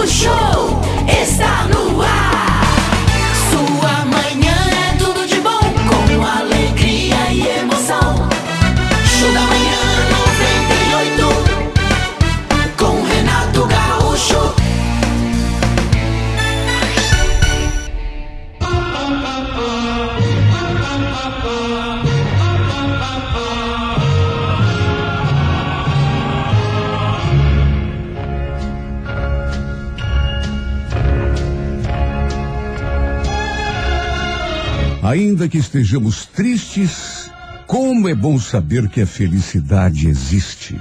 O show Ainda que estejamos tristes, como é bom saber que a felicidade existe.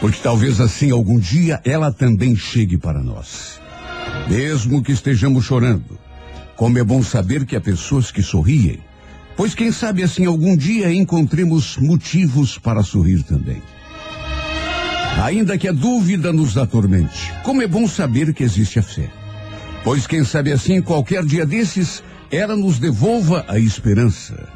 Porque talvez assim algum dia ela também chegue para nós. Mesmo que estejamos chorando, como é bom saber que há pessoas que sorriem. Pois quem sabe assim algum dia encontremos motivos para sorrir também. Ainda que a dúvida nos atormente, como é bom saber que existe a fé. Pois quem sabe assim qualquer dia desses ela nos devolva a esperança.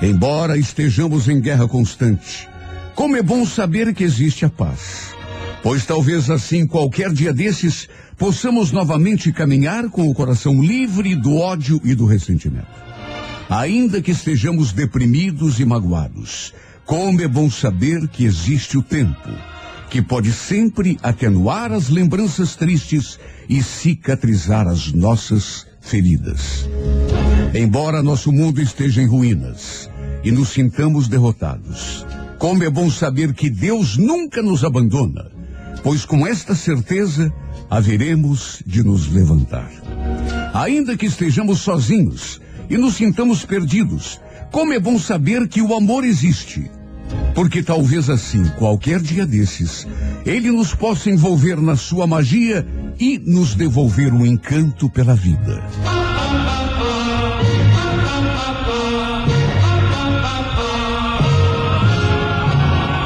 Embora estejamos em guerra constante, como é bom saber que existe a paz. Pois talvez assim qualquer dia desses possamos novamente caminhar com o coração livre do ódio e do ressentimento. Ainda que estejamos deprimidos e magoados, como é bom saber que existe o tempo, que pode sempre atenuar as lembranças tristes e cicatrizar as nossas feridas. Embora nosso mundo esteja em ruínas e nos sintamos derrotados, como é bom saber que Deus nunca nos abandona, pois com esta certeza haveremos de nos levantar. Ainda que estejamos sozinhos e nos sintamos perdidos, como é bom saber que o amor existe. Porque talvez assim, qualquer dia desses, ele nos possa envolver na sua magia e nos devolver um encanto pela vida.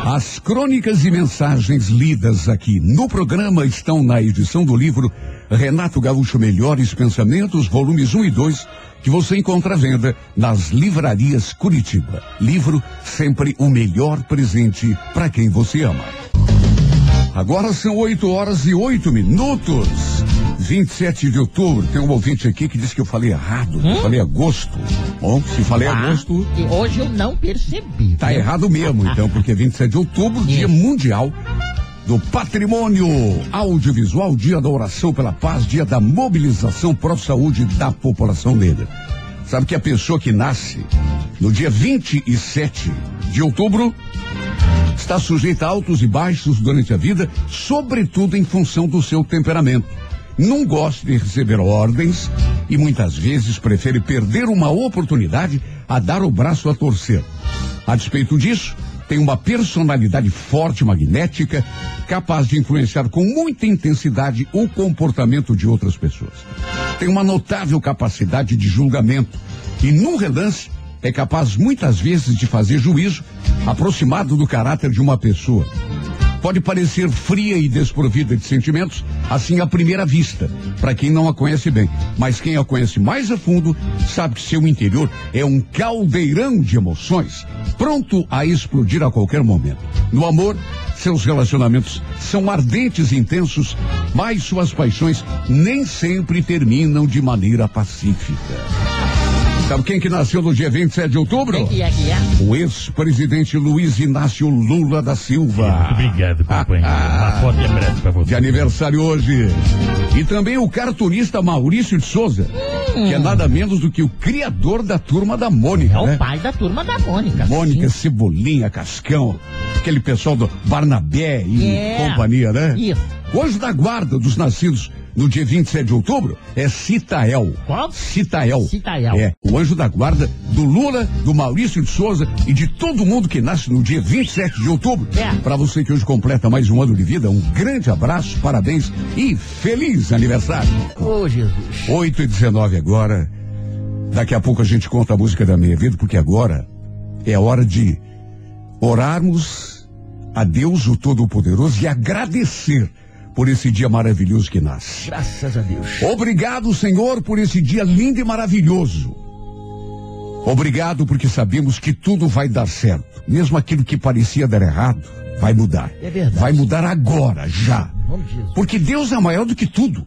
As crônicas e mensagens lidas aqui no programa estão na edição do livro Renato Gaúcho Melhores Pensamentos, volumes 1 e 2, que você encontra à venda nas livrarias Curitiba. Livro sempre o melhor presente para quem você ama. Agora são 8 horas e 8 minutos. 27 de outubro. Tem um ouvinte aqui que disse que eu falei errado. Eu falei agosto. Bom, se falei Ah, agosto, que hoje eu não percebi. tá viu? errado mesmo, então, porque 27 de outubro, Dia Mundial do Patrimônio Audiovisual, Dia da Oração pela Paz, Dia da Mobilização Pró-Saúde da População Negra. Sabe que a pessoa que nasce no dia 27 de outubro está sujeita a altos e baixos durante a vida, sobretudo em função do seu temperamento. Não gosta de receber ordens e muitas vezes prefere perder uma oportunidade a dar o braço a torcer. A despeito disso, tem uma personalidade forte, magnética, capaz de influenciar com muita intensidade o comportamento de outras pessoas. Tem uma notável capacidade de julgamento e, num relance, é capaz muitas vezes de fazer juízo aproximado do caráter de uma pessoa. Pode parecer fria e desprovida de sentimentos, assim à primeira vista, para quem não a conhece bem. Mas quem a conhece mais a fundo sabe que seu interior é um caldeirão de emoções, pronto a explodir a qualquer momento. No amor, seus relacionamentos são ardentes e intensos, mas suas paixões nem sempre terminam de maneira pacífica. Sabe quem que nasceu no dia 27 de outubro? Quem que é que é? O ex-presidente Luiz Inácio Lula da Silva. Obrigado, companheiro. Uma foto e abraço pra você. De aniversário hoje. E também o cartunista Maurício de Souza, que é nada menos do que o criador da turma da Mônica, É né? o pai da turma da Mônica. Mônica, Sim. Cebolinha, Cascão, aquele pessoal do Barnabé e É. companhia, né? Isso. Anjo da guarda dos nascidos no dia 27 de outubro é Citael. Qual? Citael. Citael. É, o anjo da guarda do Lula, do Maurício de Souza e de todo mundo que nasce no dia 27 de outubro. É. Para você que hoje completa mais um ano de vida, um grande abraço, parabéns e feliz aniversário. Ô, Jesus. 8 e 19 agora. Daqui a pouco a gente conta a música da minha vida, porque agora é hora de orarmos a Deus, o Todo-Poderoso, e agradecer por esse dia maravilhoso que nasce. Graças a Deus. Obrigado, Senhor, por esse dia lindo e maravilhoso. Obrigado porque sabemos que tudo vai dar certo. Mesmo aquilo que parecia dar errado, vai mudar. É verdade. Vai mudar agora, já. Porque Deus é maior do que tudo.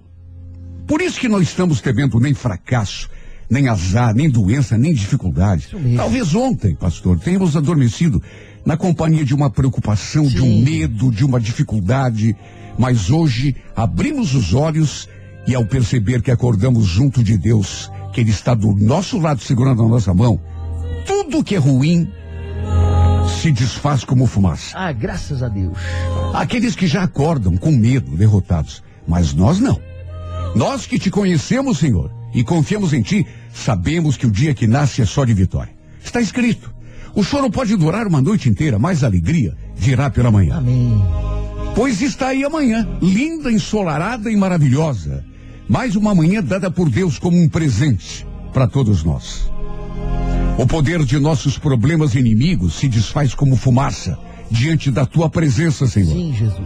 Por isso que não estamos temendo nem fracasso, nem azar, nem doença, nem dificuldade. Talvez ontem, pastor, tenhamos adormecido na companhia de uma preocupação, de um Sim. medo, de uma dificuldade. Mas hoje abrimos os olhos e ao perceber que acordamos junto de Deus, que Ele está do nosso lado segurando a nossa mão, tudo que é ruim se desfaz como fumaça. Ah, graças a Deus. Aqueles que já acordam com medo, derrotados. Mas nós não. Nós que te conhecemos, Senhor, e confiamos em ti, sabemos que o dia que nasce é só de vitória. Está escrito. O choro pode durar uma noite inteira, mas a alegria virá pela manhã. Amém. Pois está aí amanhã, linda, ensolarada e maravilhosa. Mais uma manhã dada por Deus como um presente para todos nós. O poder de nossos problemas inimigos se desfaz como fumaça diante da tua presença, Senhor. Sim, Jesus.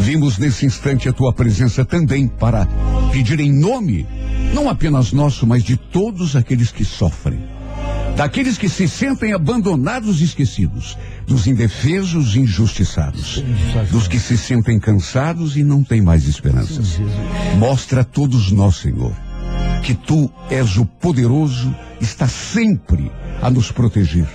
Vimos nesse instante a tua presença também para pedir em nome, não apenas nosso, mas de todos aqueles que sofrem. Daqueles que se sentem abandonados e esquecidos, dos indefesos e injustiçados, dos que se sentem cansados e não têm mais esperanças. Mostra a todos nós, Senhor, que tu és o poderoso, está sempre a nos proteger.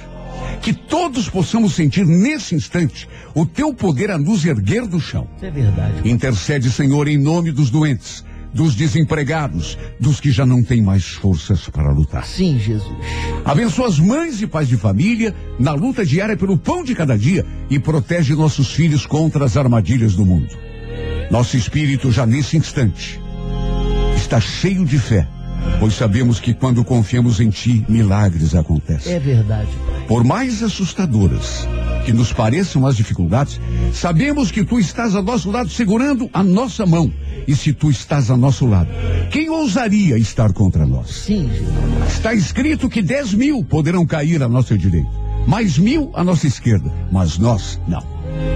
Que todos possamos sentir nesse instante o teu poder a nos erguer do chão. É verdade. Intercede, Senhor, em nome dos doentes, dos desempregados, dos que já não têm mais forças para lutar. Sim, Jesus. Abençoa as mães e pais de família na luta diária pelo pão de cada dia e protege nossos filhos contra as armadilhas do mundo. Nosso espírito já nesse instante está cheio de fé, pois sabemos que quando confiamos em Ti, milagres acontecem. É verdade, Pai. Por mais assustadoras que nos pareçam as dificuldades, sabemos que tu estás ao nosso lado segurando a nossa mão. E se tu estás ao nosso lado, quem ousaria estar contra nós? Sim. Está escrito que dez mil poderão cair à nossa direita, mais mil à nossa esquerda, mas nós não.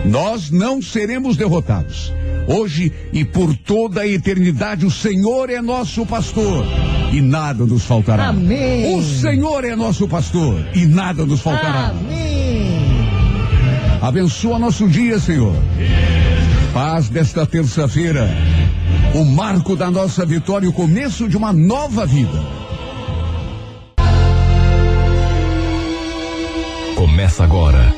Nós não seremos derrotados. Hoje e por toda a eternidade, o Senhor é nosso pastor e nada nos faltará. Amém. O Senhor é nosso pastor e nada nos faltará. Amém. Abençoa nosso dia, Senhor. Paz desta terça-feira. O marco da nossa vitória e o começo de uma nova vida. Começa agora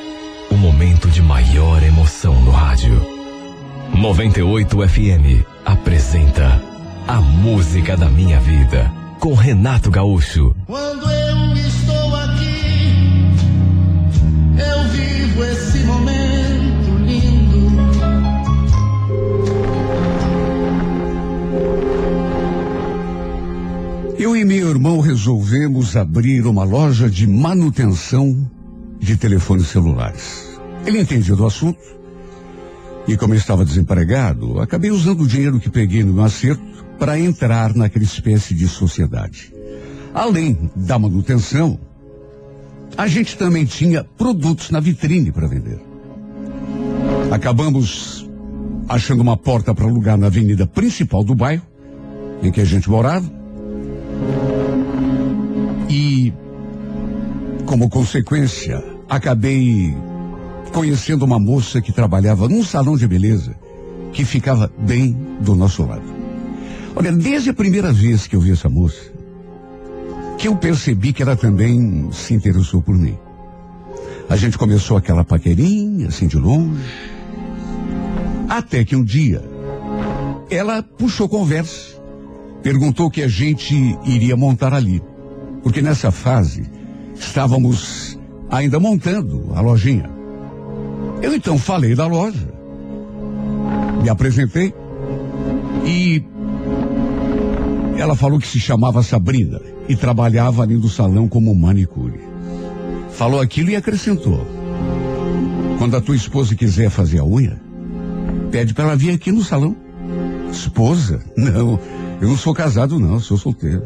o momento de maior emoção no rádio. 98 FM apresenta A Música da Minha Vida com Renato Gaúcho. Quando eu Eu e meu irmão resolvemos abrir uma loja de manutenção de telefones celulares. Ele entendia do assunto. E como eu estava desempregado, acabei usando o dinheiro que peguei no meu acerto para entrar naquela espécie de sociedade. Além da manutenção, a gente também tinha produtos na vitrine para vender. Acabamos achando uma porta para alugar na avenida principal do bairro, em que a gente morava. E, como consequência, acabei conhecendo uma moça que trabalhava num salão de beleza que ficava bem do nosso lado. Olha, desde a primeira vez que eu vi essa moça, que eu percebi que ela também se interessou por mim. A gente começou aquela paquerinha, assim de longe, até que um dia ela puxou conversa, perguntou o que a gente iria montar ali. Porque nessa fase estávamos ainda montando a lojinha. Eu então falei da loja, me apresentei e ela falou que se chamava Sabrina e trabalhava ali no salão como manicure. Falou aquilo e acrescentou: Quando a tua esposa quiser fazer a unha, pede para ela vir aqui no salão. Esposa? Não, eu não sou casado, não, sou solteiro.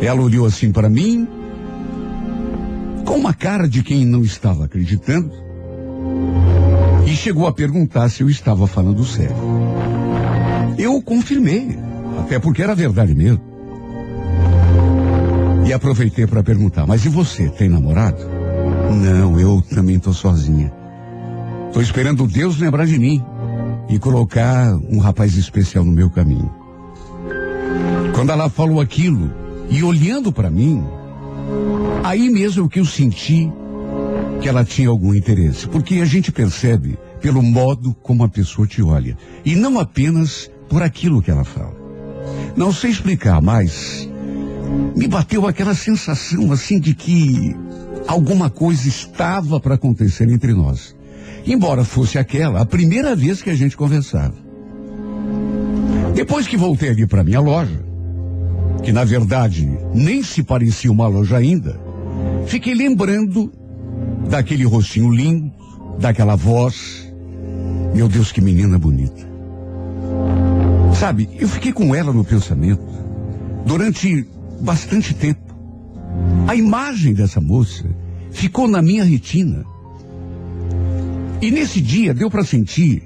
Ela olhou assim para mim, com uma cara de quem não estava acreditando, e chegou a perguntar se eu estava falando sério. Eu confirmei, até porque era verdade mesmo. E aproveitei para perguntar: Mas e você, tem namorado? Não, eu também estou sozinha. Tô esperando Deus lembrar de mim e colocar um rapaz especial no meu caminho. Quando ela falou aquilo e olhando para mim, aí mesmo que eu senti que ela tinha algum interesse, porque a gente percebe pelo modo como a pessoa te olha e não apenas por aquilo que ela fala. Não sei explicar, mas me bateu aquela sensação assim de que alguma coisa estava para acontecer entre nós. Embora fosse aquela a primeira vez que a gente conversava. Depois que voltei ali para minha loja, que na verdade nem se parecia uma loja ainda, fiquei lembrando daquele rostinho lindo, daquela voz. Meu Deus, que menina bonita. Sabe, eu fiquei com ela no pensamento durante bastante tempo. A imagem dessa moça ficou na minha retina. E nesse dia deu para sentir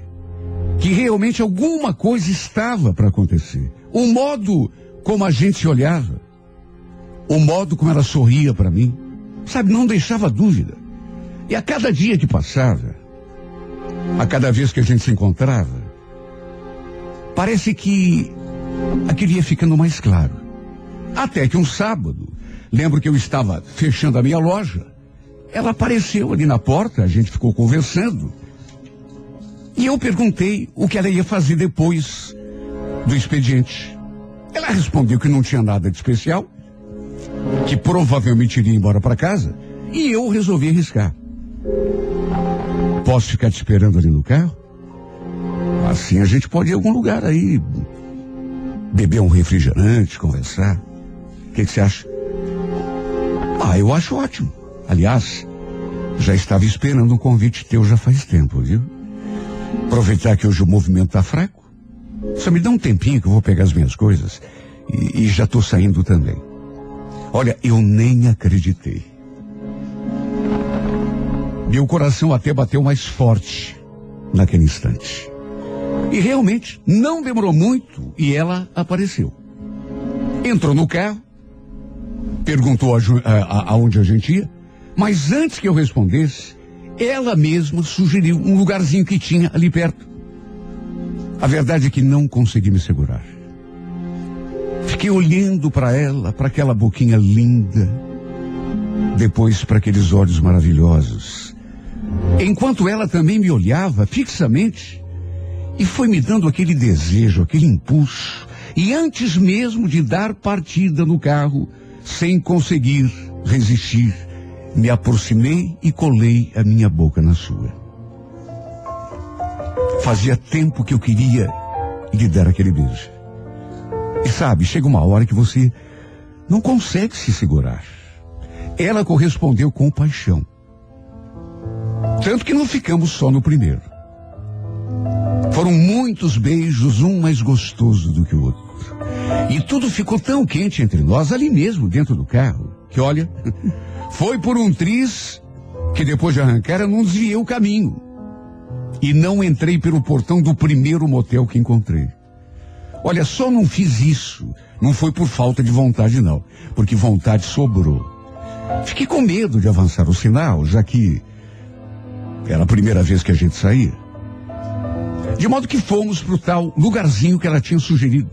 que realmente alguma coisa estava para acontecer. O modo como a gente se olhava, o modo como ela sorria para mim, sabe, não deixava dúvida. E a cada dia que passava, a cada vez que a gente se encontrava, parece que aquilo ia ficando mais claro. Até que um sábado, lembro que eu estava fechando a minha loja, ela apareceu ali na porta, a gente ficou conversando. E eu perguntei o que ela ia fazer depois do expediente. Ela respondeu que não tinha nada de especial, que provavelmente iria embora para casa, e eu resolvi arriscar. Posso ficar te esperando ali no carro? Assim a gente pode ir a algum lugar aí, beber um refrigerante, conversar. O que que você acha? Ah, eu acho ótimo. Aliás, já estava esperando um convite teu já faz tempo, viu? Aproveitar que hoje o movimento tá fraco. Só me dá um tempinho que eu vou pegar as minhas coisas e, e já estou saindo também. Olha, eu nem acreditei. Meu coração até bateu mais forte naquele instante. E realmente, não demorou muito e ela apareceu. Entrou no carro, perguntou a, a- aonde a gente ia, mas antes que eu respondesse, ela mesma sugeriu um lugarzinho que tinha ali perto. A verdade é que não consegui me segurar. Fiquei olhando para ela, para aquela boquinha linda, depois para aqueles olhos maravilhosos. Enquanto ela também me olhava fixamente, e foi me dando aquele desejo, aquele impulso, e antes mesmo de dar partida no carro, sem conseguir resistir, me aproximei e colei a minha boca na sua. Fazia tempo que eu queria lhe dar aquele beijo. E sabe, chega uma hora que você não consegue se segurar. Ela correspondeu com paixão. Tanto que não ficamos só no primeiro. Foram muitos beijos, um mais gostoso do que o outro. E tudo ficou tão quente entre nós, ali mesmo, dentro do carro, que olha, foi por um triz que depois de arrancar eu não desviei o caminho. E não entrei pelo portão do primeiro motel que encontrei. Olha, só não fiz isso. Não foi por falta de vontade, não. Porque vontade sobrou. Fiquei com medo de avançar o sinal, já que era a primeira vez que a gente saía. De modo que fomos pro tal lugarzinho que ela tinha sugerido.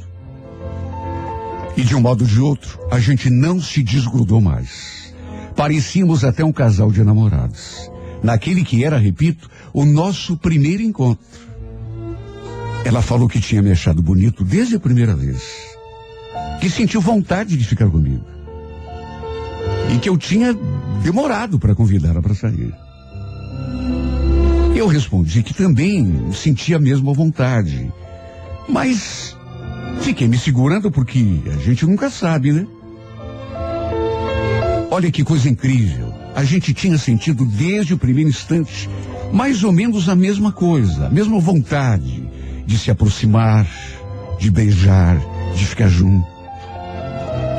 E de um modo ou de outro, a gente não se desgrudou mais. Parecíamos até um casal de namorados. Naquele que era, repito, o nosso primeiro encontro. Ela falou que tinha me achado bonito desde a primeira vez. Que sentiu vontade de ficar comigo. E que eu tinha demorado para convidá-la para sair. Eu respondi que também sentia a mesma vontade. Mas fiquei me segurando porque a gente nunca sabe, né? Olha que coisa incrível. A gente tinha sentido desde o primeiro instante mais ou menos a mesma coisa, a mesma vontade de se aproximar, de beijar, de ficar junto.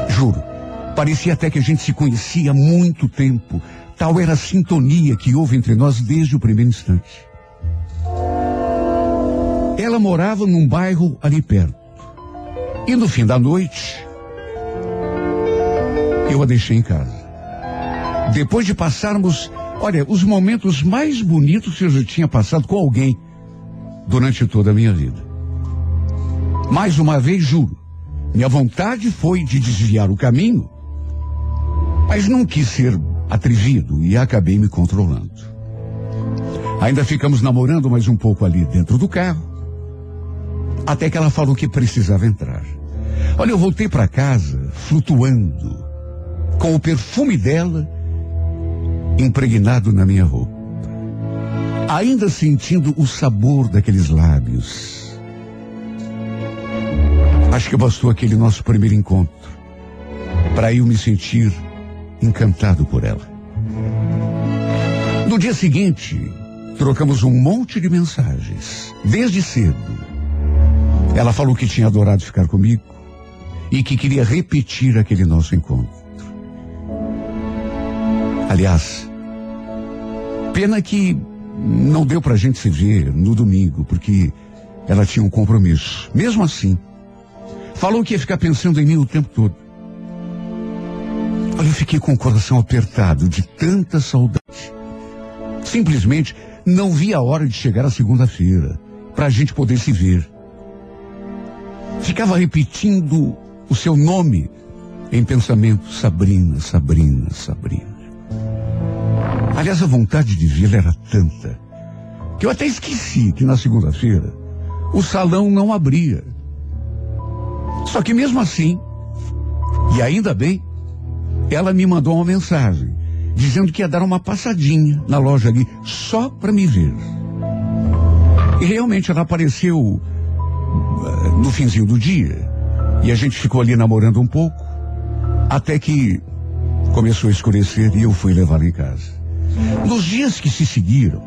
Juro, parecia até que a gente se conhecia há muito tempo. Tal era a sintonia que houve entre nós desde o primeiro instante. Ela morava num bairro ali perto. E no fim da noite, eu a deixei em casa. Depois de passarmos Olha, os momentos mais bonitos que eu já tinha passado com alguém durante toda a minha vida. Mais uma vez, juro, minha vontade foi de desviar o caminho, mas não quis ser atrevido e acabei me controlando. Ainda ficamos namorando mais um pouco ali dentro do carro, até que ela falou que precisava entrar. Olha, eu voltei para casa flutuando, com o perfume dela impregnado na minha roupa. Ainda sentindo o sabor daqueles lábios. Acho que bastou aquele nosso primeiro encontro para eu me sentir encantado por ela. No dia seguinte, trocamos um monte de mensagens, desde cedo. Ela falou que tinha adorado ficar comigo e que queria repetir aquele nosso encontro. Aliás, pena que não deu pra gente se ver no domingo, porque ela tinha um compromisso. Mesmo assim, falou que ia ficar pensando em mim o tempo todo. Olha, eu fiquei com o coração apertado de tanta saudade. Simplesmente não vi a hora de chegar a segunda-feira, pra gente poder se ver. Ficava repetindo o seu nome em pensamento, Sabrina, Sabrina, Sabrina. Aliás, a vontade de vê-la era tanta que eu até esqueci que na segunda-feira o salão não abria. Só que mesmo assim, e ainda bem, ela me mandou uma mensagem dizendo que ia dar uma passadinha na loja ali só para me ver. E realmente ela apareceu uh, no finzinho do dia e a gente ficou ali namorando um pouco até que começou a escurecer e eu fui levá-la em casa. Nos dias que se seguiram,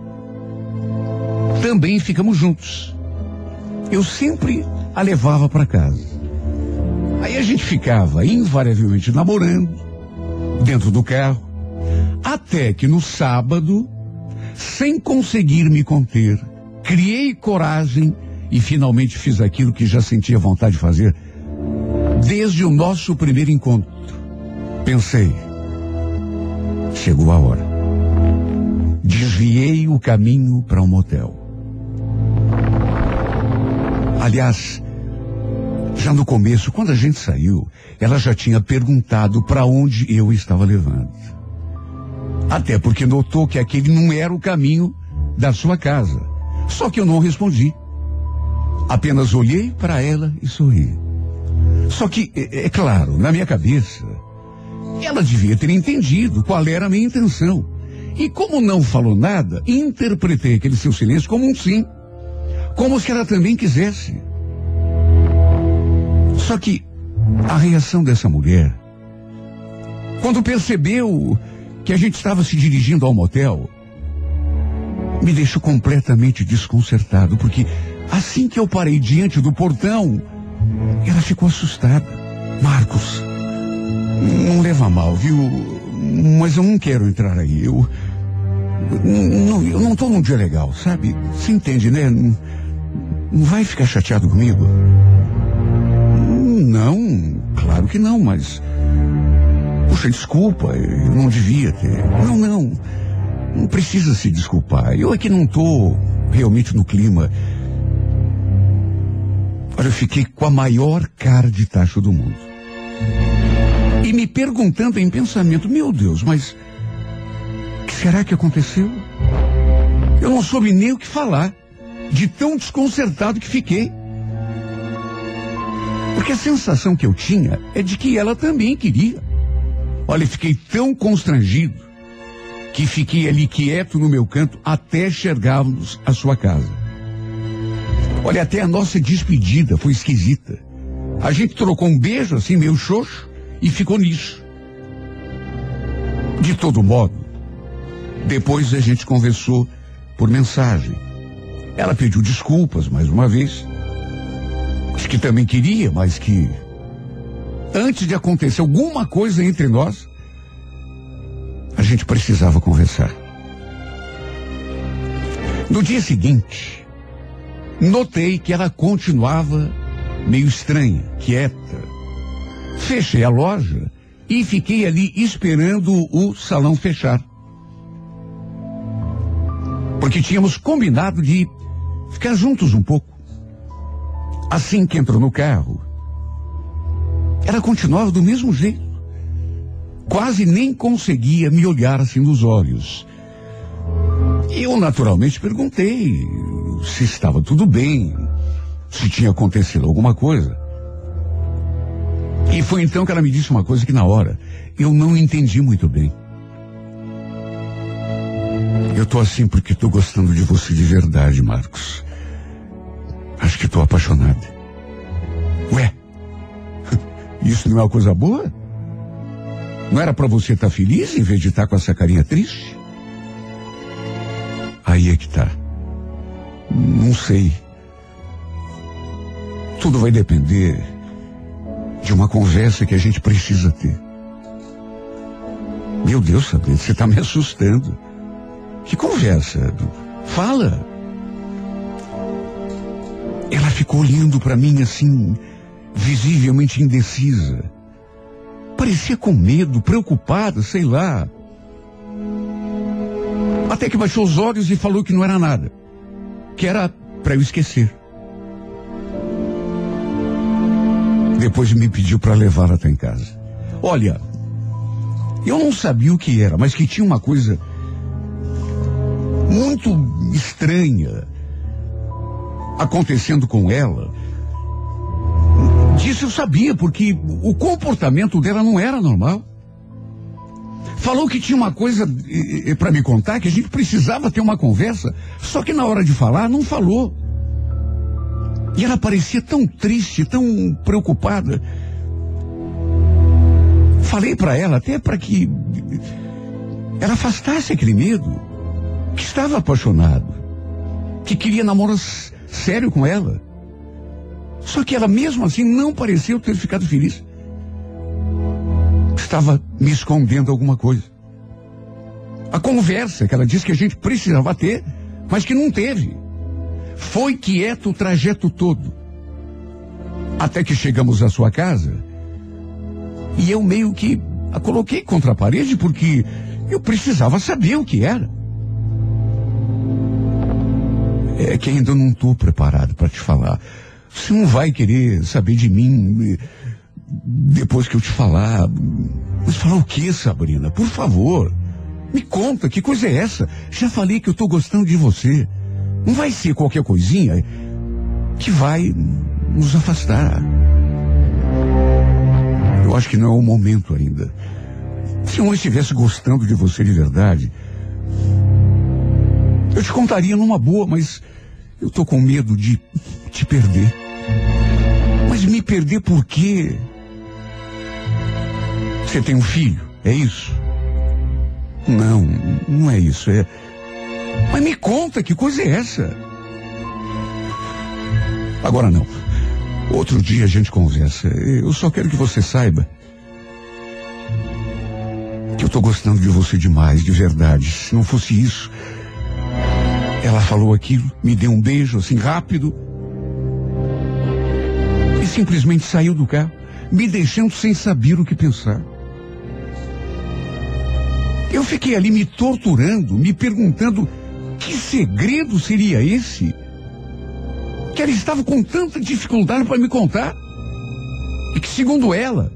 também ficamos juntos. Eu sempre a levava para casa. Aí a gente ficava invariavelmente namorando, dentro do carro, até que no sábado, sem conseguir me conter, criei coragem e finalmente fiz aquilo que já sentia vontade de fazer desde o nosso primeiro encontro. Pensei, chegou a hora. Desviei o caminho para um motel. Aliás, já no começo, quando a gente saiu, ela já tinha perguntado para onde eu estava levando. Até porque notou que aquele não era o caminho da sua casa. Só que eu não respondi. Apenas olhei para ela e sorri. Só que, é, é claro, na minha cabeça, ela devia ter entendido qual era a minha intenção. E como não falou nada, interpretei aquele seu silêncio como um sim. Como se ela também quisesse. Só que a reação dessa mulher, quando percebeu que a gente estava se dirigindo ao motel, me deixou completamente desconcertado, porque assim que eu parei diante do portão, ela ficou assustada. Marcos, não leva mal, viu? Mas eu não quero entrar aí. Eu. Não, eu não estou num dia legal, sabe? Você entende, né? Não, não vai ficar chateado comigo? Não, claro que não, mas. Puxa, desculpa, eu não devia ter. Não, não. Não precisa se desculpar. Eu aqui não estou realmente no clima. Olha, eu fiquei com a maior cara de tacho do mundo. E me perguntando em pensamento, meu Deus, mas o que será que aconteceu? Eu não soube nem o que falar, de tão desconcertado que fiquei. Porque a sensação que eu tinha é de que ela também queria. Olha, fiquei tão constrangido que fiquei ali quieto no meu canto até chegarmos à sua casa. Olha, até a nossa despedida foi esquisita. A gente trocou um beijo assim, meio xoxo, e ficou nisso. De todo modo, depois a gente conversou por mensagem. Ela pediu desculpas mais uma vez. Acho que também queria, mas que antes de acontecer alguma coisa entre nós, a gente precisava conversar. No dia seguinte, notei que ela continuava meio estranha, quieta. Fechei a loja e fiquei ali esperando o salão fechar. Porque tínhamos combinado de ficar juntos um pouco. Assim que entrou no carro, ela continuava do mesmo jeito. Quase nem conseguia me olhar assim nos olhos. Eu naturalmente perguntei se estava tudo bem, se tinha acontecido alguma coisa. E foi então que ela me disse uma coisa que na hora eu não entendi muito bem. Eu tô assim porque tô gostando de você de verdade, Marcos. Acho que tô apaixonada. Ué, isso não é uma coisa boa? Não era para você estar feliz em vez de estar com essa carinha triste? Aí é que tá. Não sei. Tudo vai depender de uma conversa que a gente precisa ter. Meu Deus, Sabrina, você está me assustando. Que conversa? Fala. Ela ficou olhando para mim assim, visivelmente indecisa. Parecia com medo, preocupada, sei lá. Até que baixou os olhos e falou que não era nada. Que era para eu esquecer. Depois me pediu para levá-la até em casa. Olha, eu não sabia o que era, mas que tinha uma coisa muito estranha acontecendo com ela. Disso eu sabia, porque o comportamento dela não era normal. Falou que tinha uma coisa para me contar, que a gente precisava ter uma conversa, só que na hora de falar não falou. E ela parecia tão triste, tão preocupada. Falei para ela até para que ela afastasse aquele medo, que estava apaixonado, que queria namorar sério com ela. Só que ela mesmo assim não pareceu ter ficado feliz. Estava me escondendo alguma coisa. A conversa que ela disse que a gente precisava ter, mas que não teve. Foi quieto o trajeto todo. Até que chegamos à sua casa. E eu meio que a coloquei contra a parede porque eu precisava saber o que era. É que ainda não estou preparado para te falar. Você não vai querer saber de mim eh, depois que eu te falar. Mas falar o que, Sabrina? Por favor. Me conta, que coisa é essa? Já falei que eu estou gostando de você. Não vai ser qualquer coisinha que vai nos afastar. Eu acho que não é o momento ainda. Se eu estivesse gostando de você de verdade, eu te contaria numa boa, mas eu tô com medo de te perder. Mas me perder por quê? Você tem um filho, é isso? Não, não é isso. É. Mas me conta, que coisa é essa? Agora não. Outro dia a gente conversa. Eu só quero que você saiba que eu tô gostando de você demais, de verdade. Se não fosse isso, ela falou aquilo, me deu um beijo assim rápido e simplesmente saiu do carro, me deixando sem saber o que pensar. Eu fiquei ali me torturando, me perguntando que segredo seria esse que ela estava com tanta dificuldade para me contar e que, segundo ela,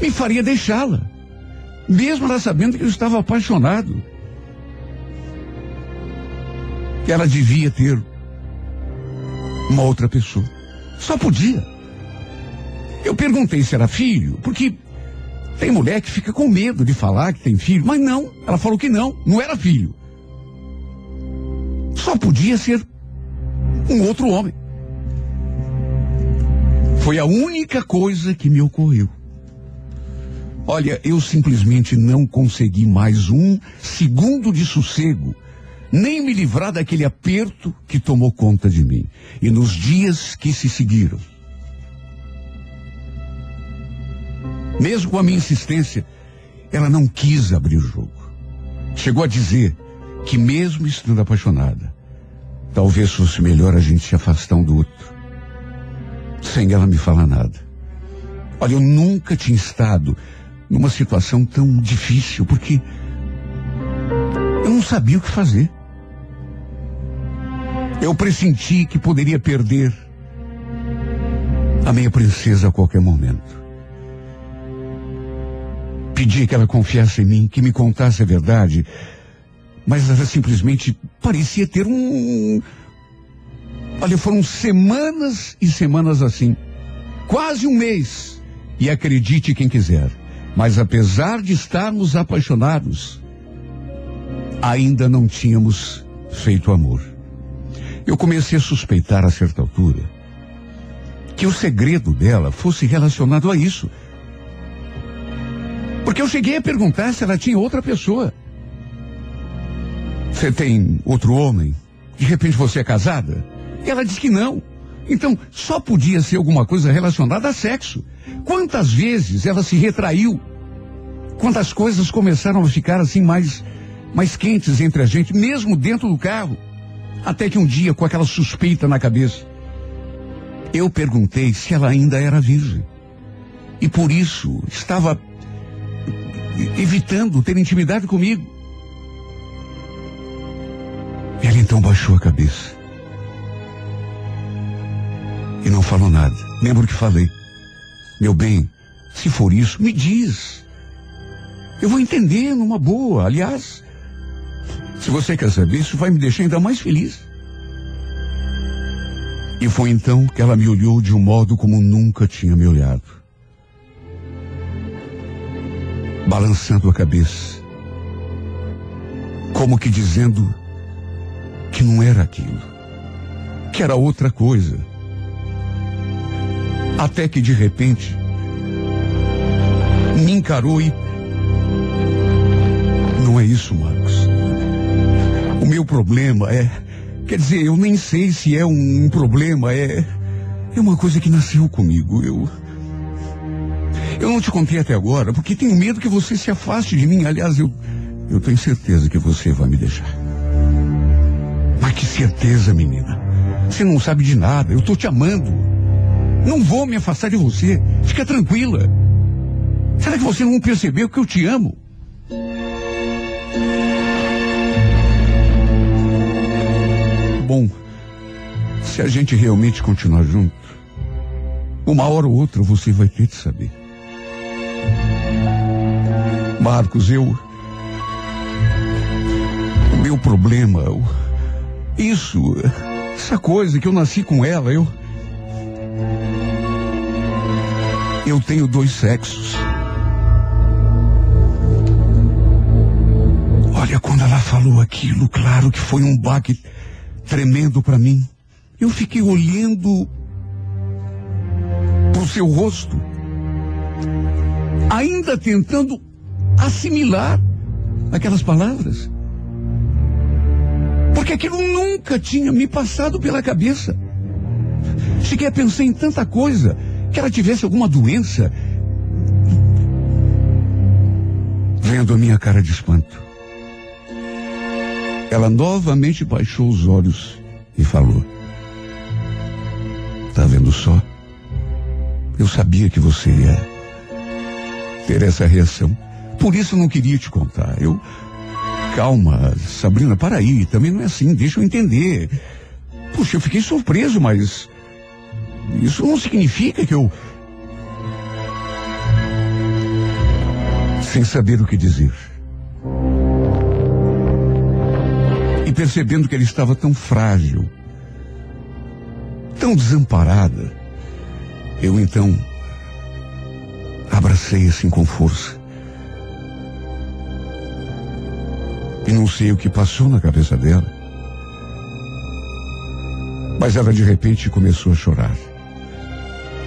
me faria deixá-la, mesmo ela sabendo que eu estava apaixonado. Que ela devia ter uma outra pessoa. Só podia. Eu perguntei se era filho, porque tem mulher que fica com medo de falar que tem filho, mas não, ela falou que não, não era filho. Só podia ser um outro homem. Foi a única coisa que me ocorreu. Olha, eu simplesmente não consegui mais um segundo de sossego, nem me livrar daquele aperto que tomou conta de mim. E nos dias que se seguiram, mesmo com a minha insistência, ela não quis abrir o jogo. Chegou a dizer que, mesmo estando apaixonada, talvez fosse melhor a gente se afastar um do outro, sem ela me falar nada. Olha, eu nunca tinha estado numa situação tão difícil, porque eu não sabia o que fazer. Eu pressenti que poderia perder a minha princesa a qualquer momento. Pedi que ela confiasse em mim, que me contasse a verdade, mas ela simplesmente parecia ter um. Olha, foram semanas e semanas assim. Quase um mês. E acredite quem quiser. Mas apesar de estarmos apaixonados, ainda não tínhamos feito amor. Eu comecei a suspeitar a certa altura que o segredo dela fosse relacionado a isso. Porque eu cheguei a perguntar se ela tinha outra pessoa. Você tem outro homem? De repente você é casada? E ela disse que não. Então, só podia ser alguma coisa relacionada a sexo. Quantas vezes ela se retraiu? Quantas coisas começaram a ficar assim mais, mais quentes entre a gente, mesmo dentro do carro? Até que um dia, com aquela suspeita na cabeça, eu perguntei se ela ainda era virgem. E por isso estava evitando ter intimidade comigo. Ela então baixou a cabeça. E não falou nada. Lembro que falei. Meu bem, se for isso, me diz. Eu vou entender numa boa. Aliás, se você quer saber, isso vai me deixar ainda mais feliz. E foi então que ela me olhou de um modo como nunca tinha me olhado. Balançando a cabeça. Como que dizendo que não era aquilo. Que era outra coisa. Até que de repente me encarou e. Não é isso, Marcos. O meu problema é. Quer dizer, eu nem sei se é um, problema, é. É uma coisa que nasceu comigo. Eu. Eu não te contei até agora, porque tenho medo que você se afaste de mim. Aliás, eu. Eu tenho certeza que você vai me deixar. Certeza, menina. Você não sabe de nada. Eu tô te amando. Não vou me afastar de você. Fica tranquila. Será que você não percebeu que eu te amo? Bom, se a gente realmente continuar junto, uma hora ou outra você vai ter de saber. Marcos, eu. O meu problema, o- isso, essa coisa que eu nasci com ela, eu. Eu tenho dois sexos. Olha, quando ela falou aquilo, claro que foi um baque tremendo para mim. Eu fiquei olhando pro seu rosto, ainda tentando assimilar aquelas palavras. Porque aquilo nunca tinha me passado pela cabeça. Cheguei a pensar em tanta coisa, que ela tivesse alguma doença. Vendo a minha cara de espanto. Ela novamente baixou os olhos e falou: Tá vendo só? Eu sabia que você ia ter essa reação. Por isso eu não queria te contar. Eu. Calma, Sabrina, para aí. Também não é assim, deixa eu entender. Puxa, eu fiquei surpreso, mas. Isso não significa que eu. Sem saber o que dizer. E percebendo que ela estava tão frágil, tão desamparada, eu então abracei assim com força. E não sei o que passou na cabeça dela. Mas ela de repente começou a chorar.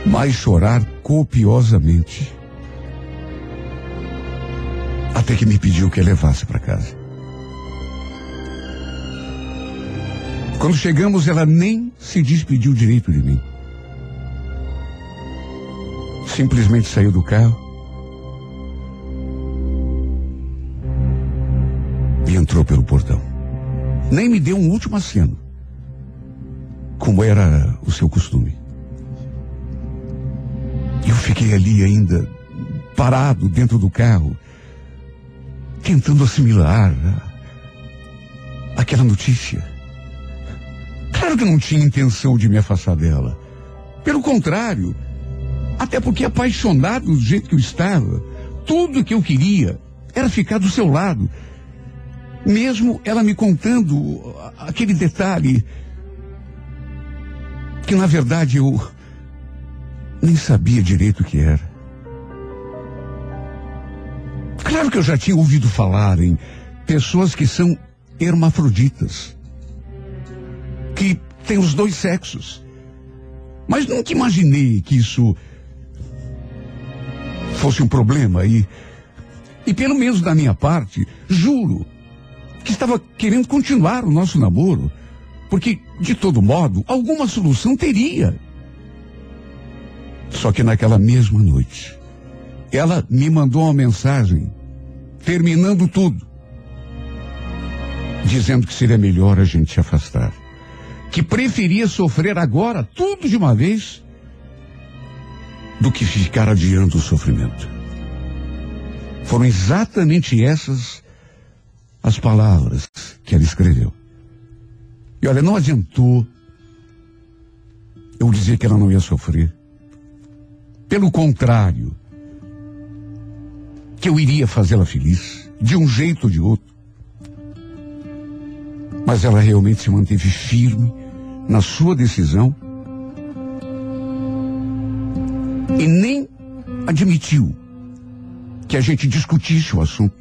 Mas chorar copiosamente. Até que me pediu que a levasse para casa. Quando chegamos, ela nem se despediu direito de mim. Simplesmente saiu do carro Nem me deu um último aceno, como era o seu costume. Eu fiquei ali ainda, parado dentro do carro, tentando assimilar aquela notícia. Claro que não tinha intenção de me afastar dela. Pelo contrário, até porque apaixonado do jeito que eu estava, tudo que eu queria era ficar do seu lado. Mesmo ela me contando aquele detalhe que na verdade eu nem sabia direito o que era. Claro que eu já tinha ouvido falar em pessoas que são hermafroditas, que têm os dois sexos. Mas nunca imaginei que isso fosse um problema e, e pelo menos da minha parte, juro que estava querendo continuar o nosso namoro, porque de todo modo alguma solução teria. Só que naquela mesma noite, ela me mandou uma mensagem, terminando tudo, dizendo que seria melhor a gente se afastar, que preferia sofrer agora tudo de uma vez do que ficar adiando o sofrimento. Foram exatamente essas as palavras que ela escreveu. E olha, não adiantou eu dizer que ela não ia sofrer. Pelo contrário, que eu iria fazê-la feliz, de um jeito ou de outro. Mas ela realmente se manteve firme na sua decisão e nem admitiu que a gente discutisse o assunto,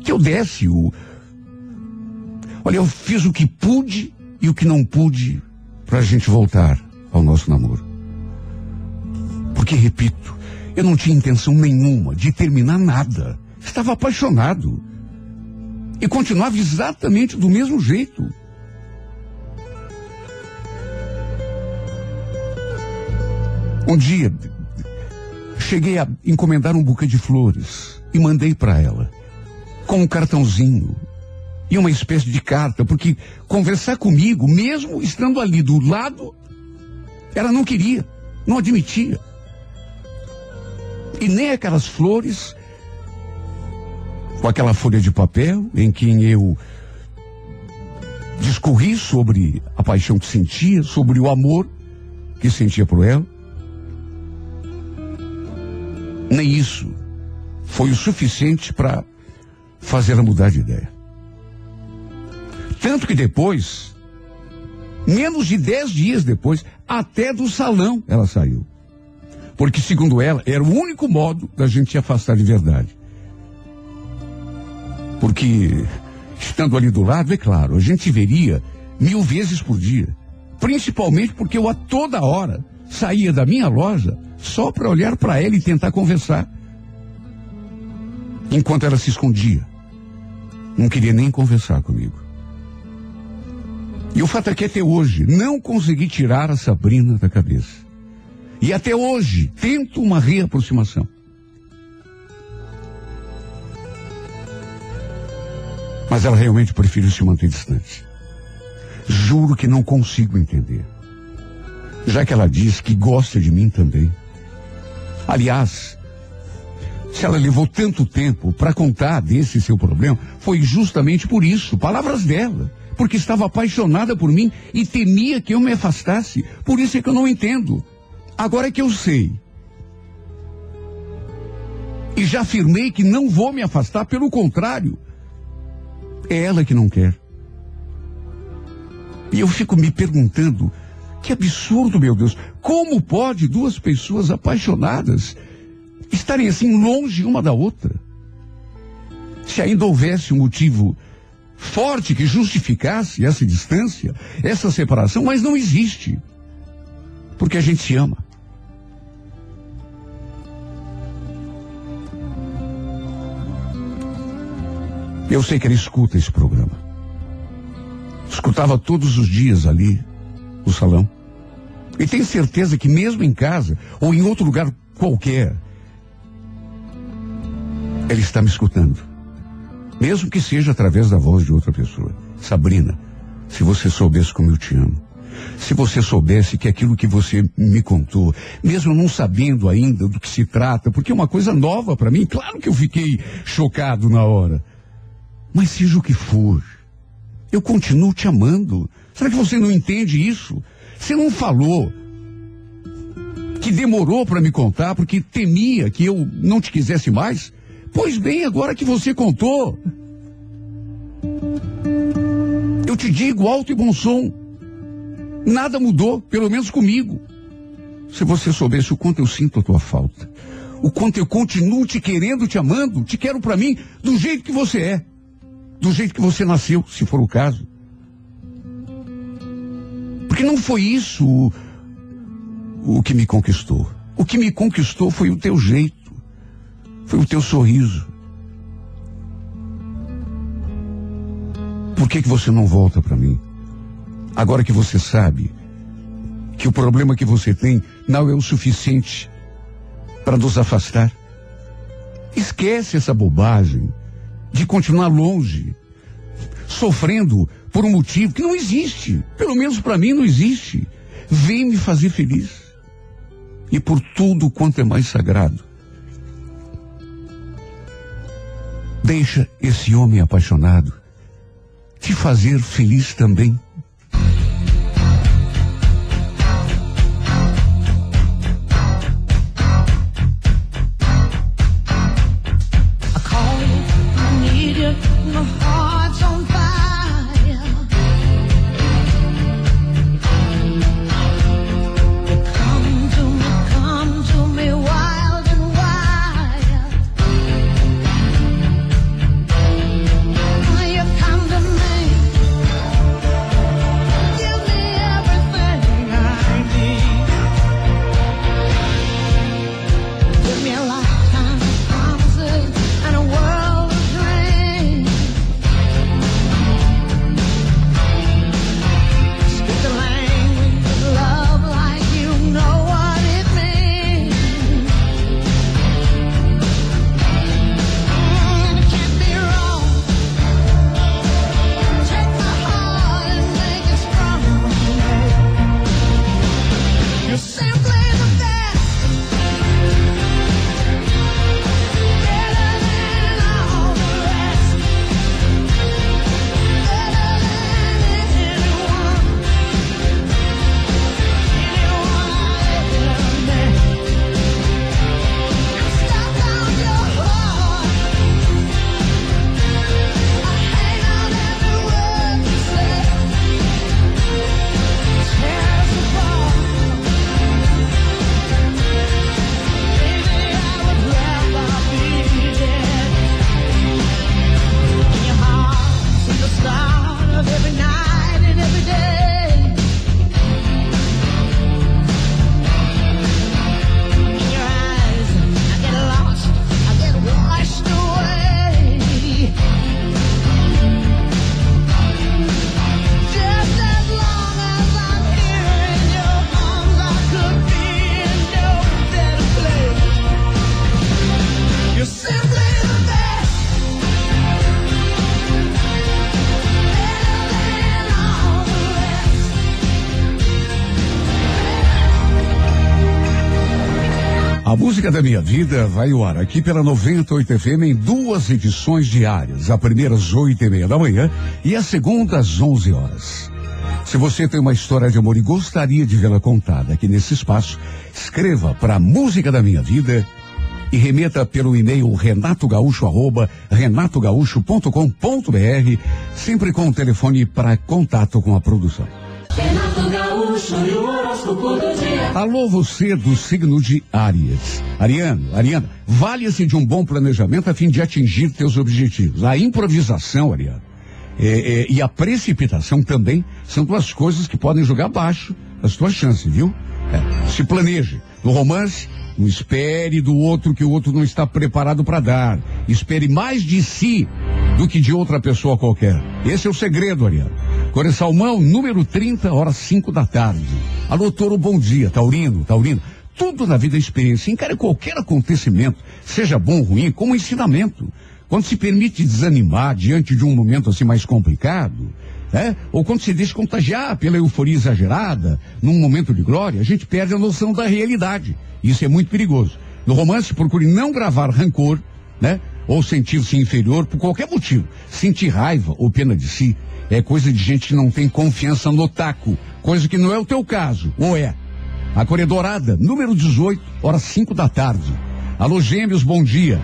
que eu desse o. Olha, eu fiz o que pude e o que não pude para a gente voltar ao nosso namoro. Porque, repito, eu não tinha intenção nenhuma de terminar nada. Estava apaixonado. E continuava exatamente do mesmo jeito. Um dia, cheguei a encomendar um buquê de flores e mandei para ela, com um cartãozinho e uma espécie de carta, porque conversar comigo, mesmo estando ali do lado, ela não queria, não admitia. E nem aquelas flores, com aquela folha de papel em que eu discorri sobre a paixão que sentia, sobre o amor que sentia por ela. Nem isso foi o suficiente para fazer ela mudar de ideia. Tanto que depois, menos de dez dias depois, até do salão ela saiu. Porque, segundo ela, era o único modo da gente se afastar de verdade. Porque, estando ali do lado, é claro, a gente veria mil vezes por dia. Principalmente porque eu a toda hora saía da minha loja só para olhar para ela e tentar conversar. Enquanto ela se escondia. Não queria nem conversar comigo. E o fato é que até hoje não consegui tirar a Sabrina da cabeça. E até hoje tento uma reaproximação. Mas ela realmente prefere se manter distante. Juro que não consigo entender. Já que ela diz que gosta de mim também. Aliás, se ela levou tanto tempo para contar desse seu problema, foi justamente por isso, palavras dela, porque estava apaixonada por mim e temia que eu me afastasse. Por isso é que eu não entendo. Agora é que eu sei. E já afirmei que não vou me afastar, pelo contrário. É ela que não quer. E eu fico me perguntando, que absurdo, meu Deus, como pode duas pessoas apaixonadas estarem assim longe uma da outra? Se ainda houvesse um motivo forte que justificasse essa distância, essa separação, mas não existe. Porque a gente se ama. Eu sei que ele escuta esse programa. Escutava todos os dias ali, no salão. E tenho certeza que mesmo em casa, ou em outro lugar qualquer, ele está me escutando. Mesmo que seja através da voz de outra pessoa. Sabrina, se você soubesse como eu te amo. Se você soubesse que aquilo que você me contou, mesmo não sabendo ainda do que se trata, porque é uma coisa nova para mim, claro que eu fiquei chocado na hora. Mas seja o que for, Eu continuo te amando. Será que você não entende isso? Você não falou que demorou para me contar porque temia que eu não te quisesse mais? Pois bem, agora que você contou, eu te digo alto e bom som. Nada mudou, pelo menos comigo. Se você soubesse o quanto eu sinto a tua falta, o quanto eu continuo te querendo, te amando, te quero para mim do jeito que você é, do jeito que você nasceu, se for o caso. Porque não foi isso o, o que me conquistou. O que me conquistou foi o teu jeito, foi o teu sorriso. Por que, que você não volta para mim? Agora que você sabe que o problema que você tem não é o suficiente para nos afastar. Esquece essa bobagem de continuar longe, sofrendo por um motivo que não existe. Pelo menos para mim não existe. Vem me fazer feliz. E por tudo quanto é mais sagrado. Deixa esse homem apaixonado te fazer feliz também. Música da minha vida vai ao ar aqui pela 98 FM em duas edições diárias. A primeira às oito e meia da manhã e a segunda às 11 horas. Se você tem uma história de amor e gostaria de vê-la contada aqui nesse espaço, escreva para Música da Minha Vida e remeta pelo e-mail renatogaúcho arroba sempre com o telefone para contato com a produção. Renato Gaúcho e o. Alô, você do signo de Áries. Ariano, Ariana, valha-se de um bom planejamento a fim de atingir teus objetivos. A improvisação, Ariano, é, é, e a precipitação também são duas coisas que podem jogar abaixo as tuas chances, viu? É, se planeje. No romance, não espere do outro que o outro não está preparado para dar. Espere mais de si do que de outra pessoa qualquer. Esse é o segredo, Ariano. Core Salmão, número 30, horas 5 da tarde. Alô, Toro, bom dia. Taurino, Taurino. Tudo na vida é experiência. Encare qualquer acontecimento, seja bom ou ruim, como ensinamento. Quando se permite desanimar diante de um momento assim mais complicado, né? Ou quando se deixa contagiar pela euforia exagerada, num momento de glória, a gente perde a noção da realidade. Isso é muito perigoso. No romance, procure não gravar rancor, né? ou sentir-se inferior por qualquer motivo. Sentir raiva ou pena de si é coisa de gente que não tem confiança no taco, coisa que não é o teu caso, ou é? A cor dourada, número 18, horas 5 da tarde. Alô, gêmeos, bom dia.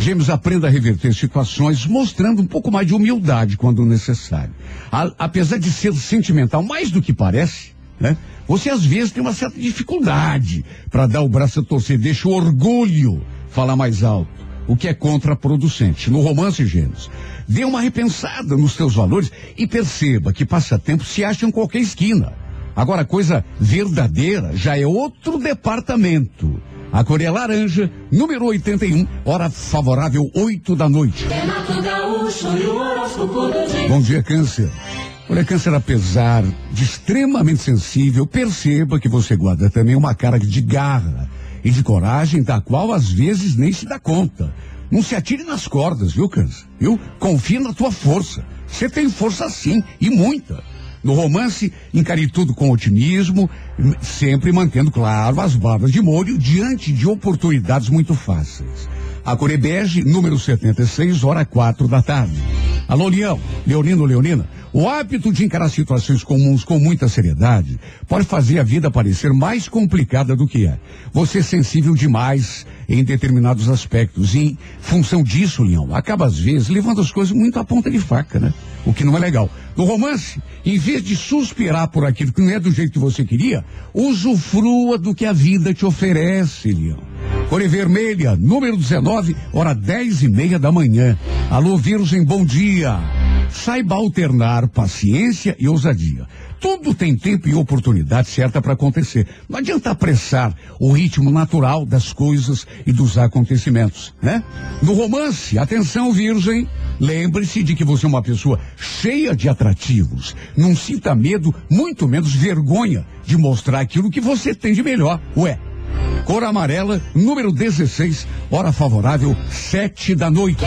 Gêmeos, aprenda a reverter situações mostrando um pouco mais de humildade quando necessário. A- apesar de ser sentimental mais do que parece, né? Você às vezes tem uma certa dificuldade para dar o braço a torcer, deixa o orgulho falar mais alto, o que é contraproducente. No romance, gêmeos, dê uma repensada nos seus valores e perceba que passatempo se acha em qualquer esquina. Agora, coisa verdadeira já é outro departamento. A cor é laranja, número 81, hora favorável, 8 da noite. Bom dia, Câncer. Olha, Câncer, apesar de extremamente sensível, perceba que você guarda também uma cara de garra e de coragem da qual às vezes nem se dá conta. Não se atire nas cordas, viu, Câncer? Viu? Confia na tua força. Você tem força sim, e muita. No romance, encare tudo com otimismo, sempre mantendo, claro, as barbas de molho diante de oportunidades muito fáceis. A cor é bege, número 76, hora quatro da tarde. Alô, Leão, Leonino, Leonina, o hábito de encarar situações comuns com muita seriedade pode fazer a vida parecer mais complicada do que é. Você é sensível demais em determinados aspectos e, em função disso, Leão, acaba às vezes levando as coisas muito à ponta de faca, né? O que não é legal. No romance, em vez de suspirar por aquilo que não é do jeito que você queria, usufrua do que a vida te oferece, Leão. Cor vermelha, número 19, hora 10 e meia da manhã. Alô, Virgem, bom dia. Saiba alternar paciência e ousadia. Tudo tem tempo e oportunidade certa para acontecer. Não adianta apressar o ritmo natural das coisas e dos acontecimentos, né? No romance, atenção, Virgem, lembre-se de que você é uma pessoa cheia de atrativos. Não sinta medo, muito menos vergonha de mostrar aquilo que você tem de melhor. Ué, Cor amarela, número 16, hora favorável, sete da noite.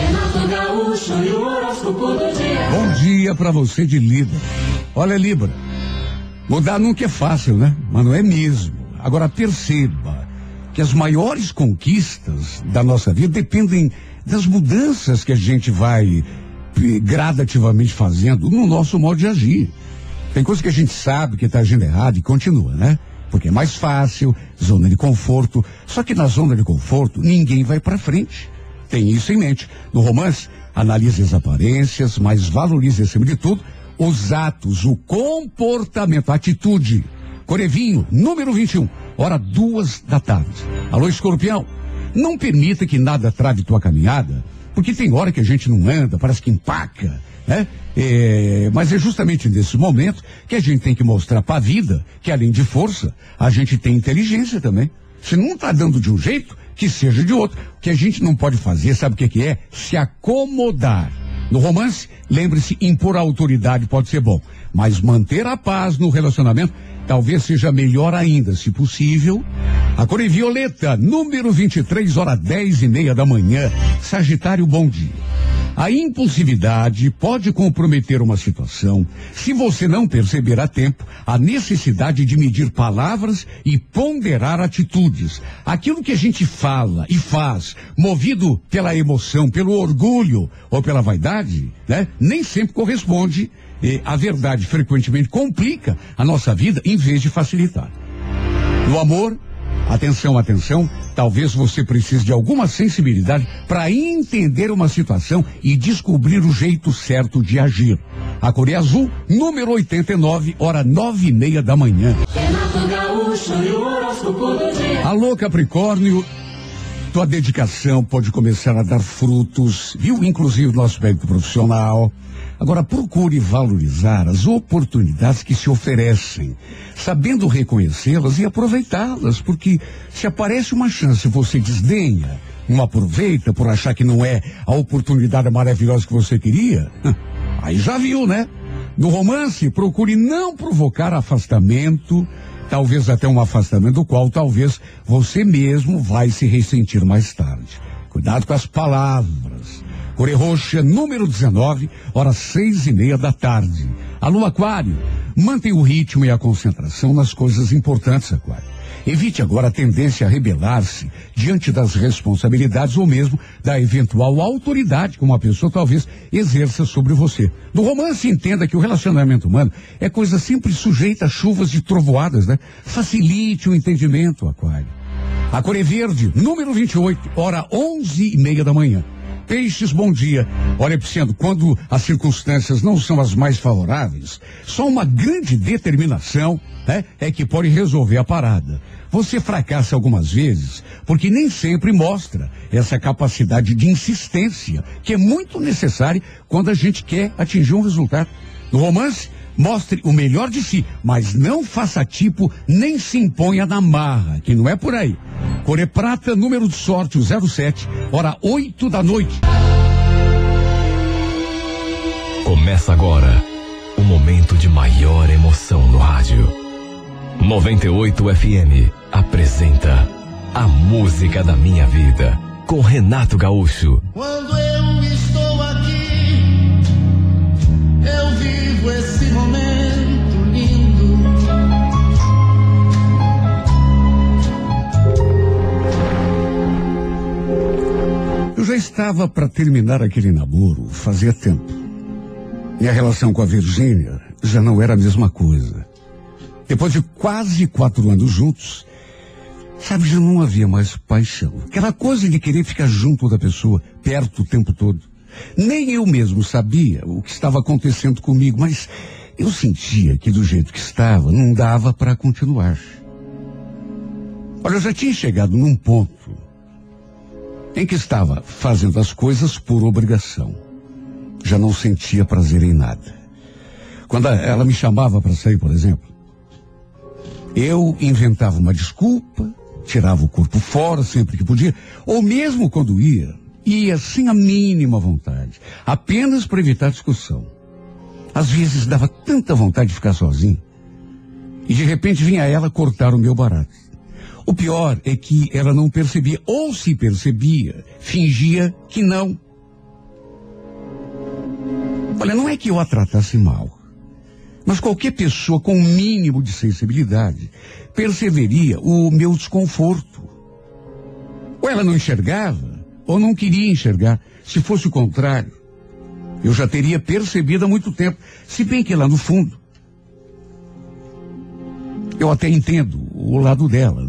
Bom dia para você de Libra. Olha, Libra, mudar nunca é fácil, né? Mas não é mesmo. Agora perceba que as maiores conquistas da nossa vida dependem das mudanças que a gente vai eh, gradativamente fazendo no nosso modo de agir. Tem coisa que a gente sabe que está agindo errado e continua, né? Porque é mais fácil, zona de conforto. Só que na zona de conforto, ninguém vai para frente. Tem isso em mente. No romance, analise as aparências, mas valorize, acima de tudo, os atos, o comportamento, a atitude. Corevinho, número 21, hora duas da tarde. Alô, escorpião, não permita que nada trave tua caminhada, porque tem hora que a gente não anda, parece que empaca, né? É, mas é justamente nesse momento que a gente tem que mostrar para a vida que além de força, a gente tem inteligência também. Se não está dando de um jeito, que seja de outro. O que a gente não pode fazer, sabe o que, que é? Se acomodar. No romance, lembre-se, impor a autoridade pode ser bom, mas manter a paz no relacionamento talvez seja melhor ainda, se possível. A cor é violeta, número 23, hora 10 e meia da manhã. Sagitário, bom dia. A impulsividade pode comprometer uma situação se você não perceber a tempo a necessidade de medir palavras e ponderar atitudes. Aquilo que a gente fala e faz, movido pela emoção, pelo orgulho ou pela vaidade, né, nem sempre corresponde. E a verdade frequentemente complica a nossa vida em vez de facilitar. No amor, atenção, atenção, talvez você precise de alguma sensibilidade para entender uma situação e descobrir o jeito certo de agir. A cor é azul, número 89, hora nove e meia da manhã. Alô, Capricórnio. Tua dedicação pode começar a dar frutos, viu? Inclusive no aspecto profissional. Agora, procure valorizar as oportunidades que se oferecem, sabendo reconhecê-las e aproveitá-las, porque se aparece uma chance e você desdenha, não aproveita por achar que não é a oportunidade maravilhosa que você queria, aí já viu, né? No romance, procure não provocar afastamento, talvez até um afastamento do qual talvez você mesmo vai se ressentir mais tarde. Cuidado com as palavras. Cor roxa, número 19, horas seis e meia da tarde. Alô, Aquário, mantenha o ritmo e a concentração nas coisas importantes, Aquário. Evite agora a tendência a rebelar-se diante das responsabilidades ou mesmo da eventual autoridade que uma pessoa talvez exerça sobre você. No romance, entenda que o relacionamento humano é coisa sempre sujeita a chuvas e trovoadas, né? Facilite o entendimento, Aquário. A cor é verde, número 28, hora onze e meia da manhã. Peixes, bom dia. Olha, Pisciano, quando as circunstâncias não são as mais favoráveis, só uma grande determinação né, é que pode resolver a parada. Você fracassa algumas vezes porque nem sempre mostra essa capacidade de insistência que é muito necessária quando a gente quer atingir um resultado. No romance, mostre o melhor de si, mas não faça tipo nem se imponha na marra, que não é por aí. Core Prata, número de sorte, o 07, hora 8 da noite. Começa agora o momento de maior emoção no rádio. 98 FM apresenta A Música da Minha Vida com Renato Gaúcho. Quando eu estou aqui, eu vivo já estava para terminar aquele namoro fazia tempo. Minha relação com a Virgínia já não era a mesma coisa. Depois de quase quatro anos juntos, sabe, já não havia mais paixão. Aquela coisa de querer ficar junto da pessoa, perto o tempo todo. Nem eu mesmo sabia o que estava acontecendo comigo, mas eu sentia que do jeito que estava, não dava para continuar. Olha, eu já tinha chegado num ponto em que estava fazendo as coisas por obrigação. Já não sentia prazer em nada. Quando ela me chamava para sair, por exemplo, eu inventava uma desculpa, tirava o corpo fora sempre que podia, ou mesmo quando ia, ia sem a mínima vontade, apenas para evitar discussão. Às vezes dava tanta vontade de ficar sozinho, e de repente vinha ela cortar o meu barato. O pior é que ela não percebia, ou se percebia, fingia que não. Olha, não é que eu a tratasse mal, mas qualquer pessoa com um mínimo de sensibilidade perceberia o meu desconforto. Ou ela não enxergava, ou não queria enxergar. Se fosse o contrário, eu já teria percebido há muito tempo, se bem que lá no fundo, eu até entendo o lado dela.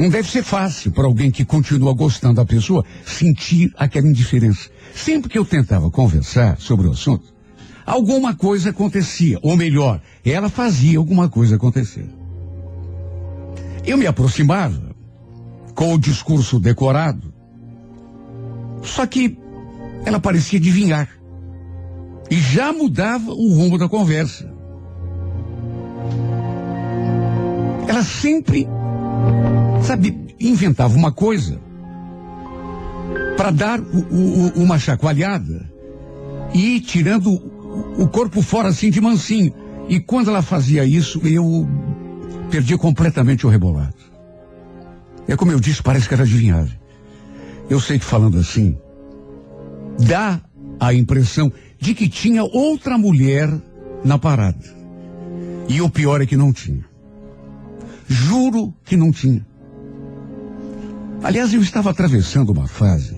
Não deve ser fácil para alguém que continua gostando da pessoa sentir aquela indiferença. Sempre que eu tentava conversar sobre o assunto, alguma coisa acontecia, ou melhor, ela fazia alguma coisa acontecer. Eu me aproximava com o discurso decorado, só que ela parecia adivinhar e já mudava o rumo da conversa. Ela sempre, sabe, inventava uma coisa para dar o- o- uma chacoalhada e ir tirando o- o corpo fora assim de mansinho. E quando ela fazia isso, eu perdi completamente o rebolado. É como eu disse, parece que era adivinhar. Eu sei que falando assim, dá a impressão de que tinha outra mulher na parada. E o pior é que não tinha. Juro que não tinha. Aliás, eu estava atravessando uma fase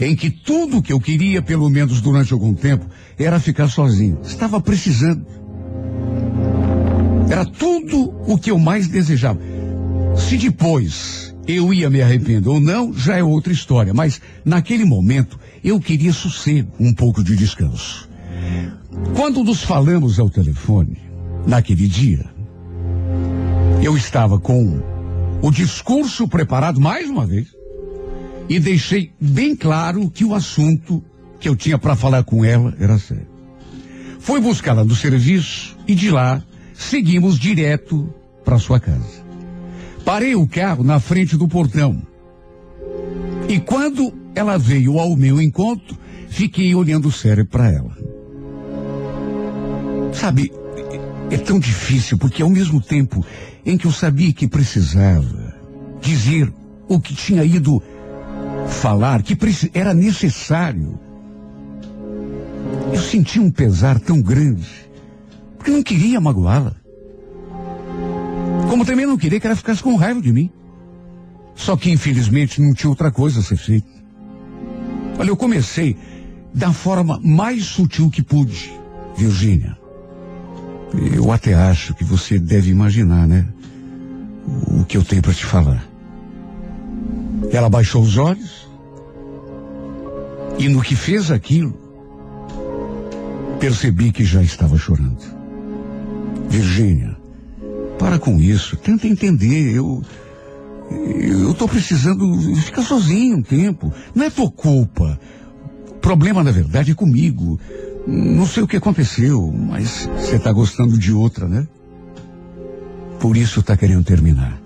em que tudo que eu queria, pelo menos durante algum tempo, era ficar sozinho. Estava precisando. Era tudo o que eu mais desejava. Se depois eu ia me arrepender ou não, já é outra história. Mas naquele momento eu queria sossego, um pouco de descanso. Quando nos falamos ao telefone, naquele dia, eu estava com o discurso preparado mais uma vez e deixei bem claro que o assunto que eu tinha para falar com ela era sério. Fui buscá-la no serviço e de lá seguimos direto para sua casa. Parei o carro na frente do portão. E quando ela veio ao meu encontro, fiquei olhando sério para ela. Sabe, é tão difícil porque ao mesmo tempo em que eu sabia que precisava dizer o que tinha ido falar, que era necessário, eu senti um pesar tão grande, porque não queria magoá-la. Como também não queria que ela ficasse com raiva de mim. Só que infelizmente não tinha outra coisa a ser feita. Olha, eu comecei da forma mais sutil que pude, Virgínia. Eu até acho que você deve imaginar, né? O que eu tenho para te falar. Ela baixou os olhos e no que fez aquilo, percebi que já estava chorando. Virgínia, para com isso, tenta entender. Eu eu tô precisando ficar sozinho um tempo. Não é tua culpa. O problema, na verdade, é comigo. Não sei o que aconteceu, mas você tá gostando de outra, né? Por isso tá querendo terminar.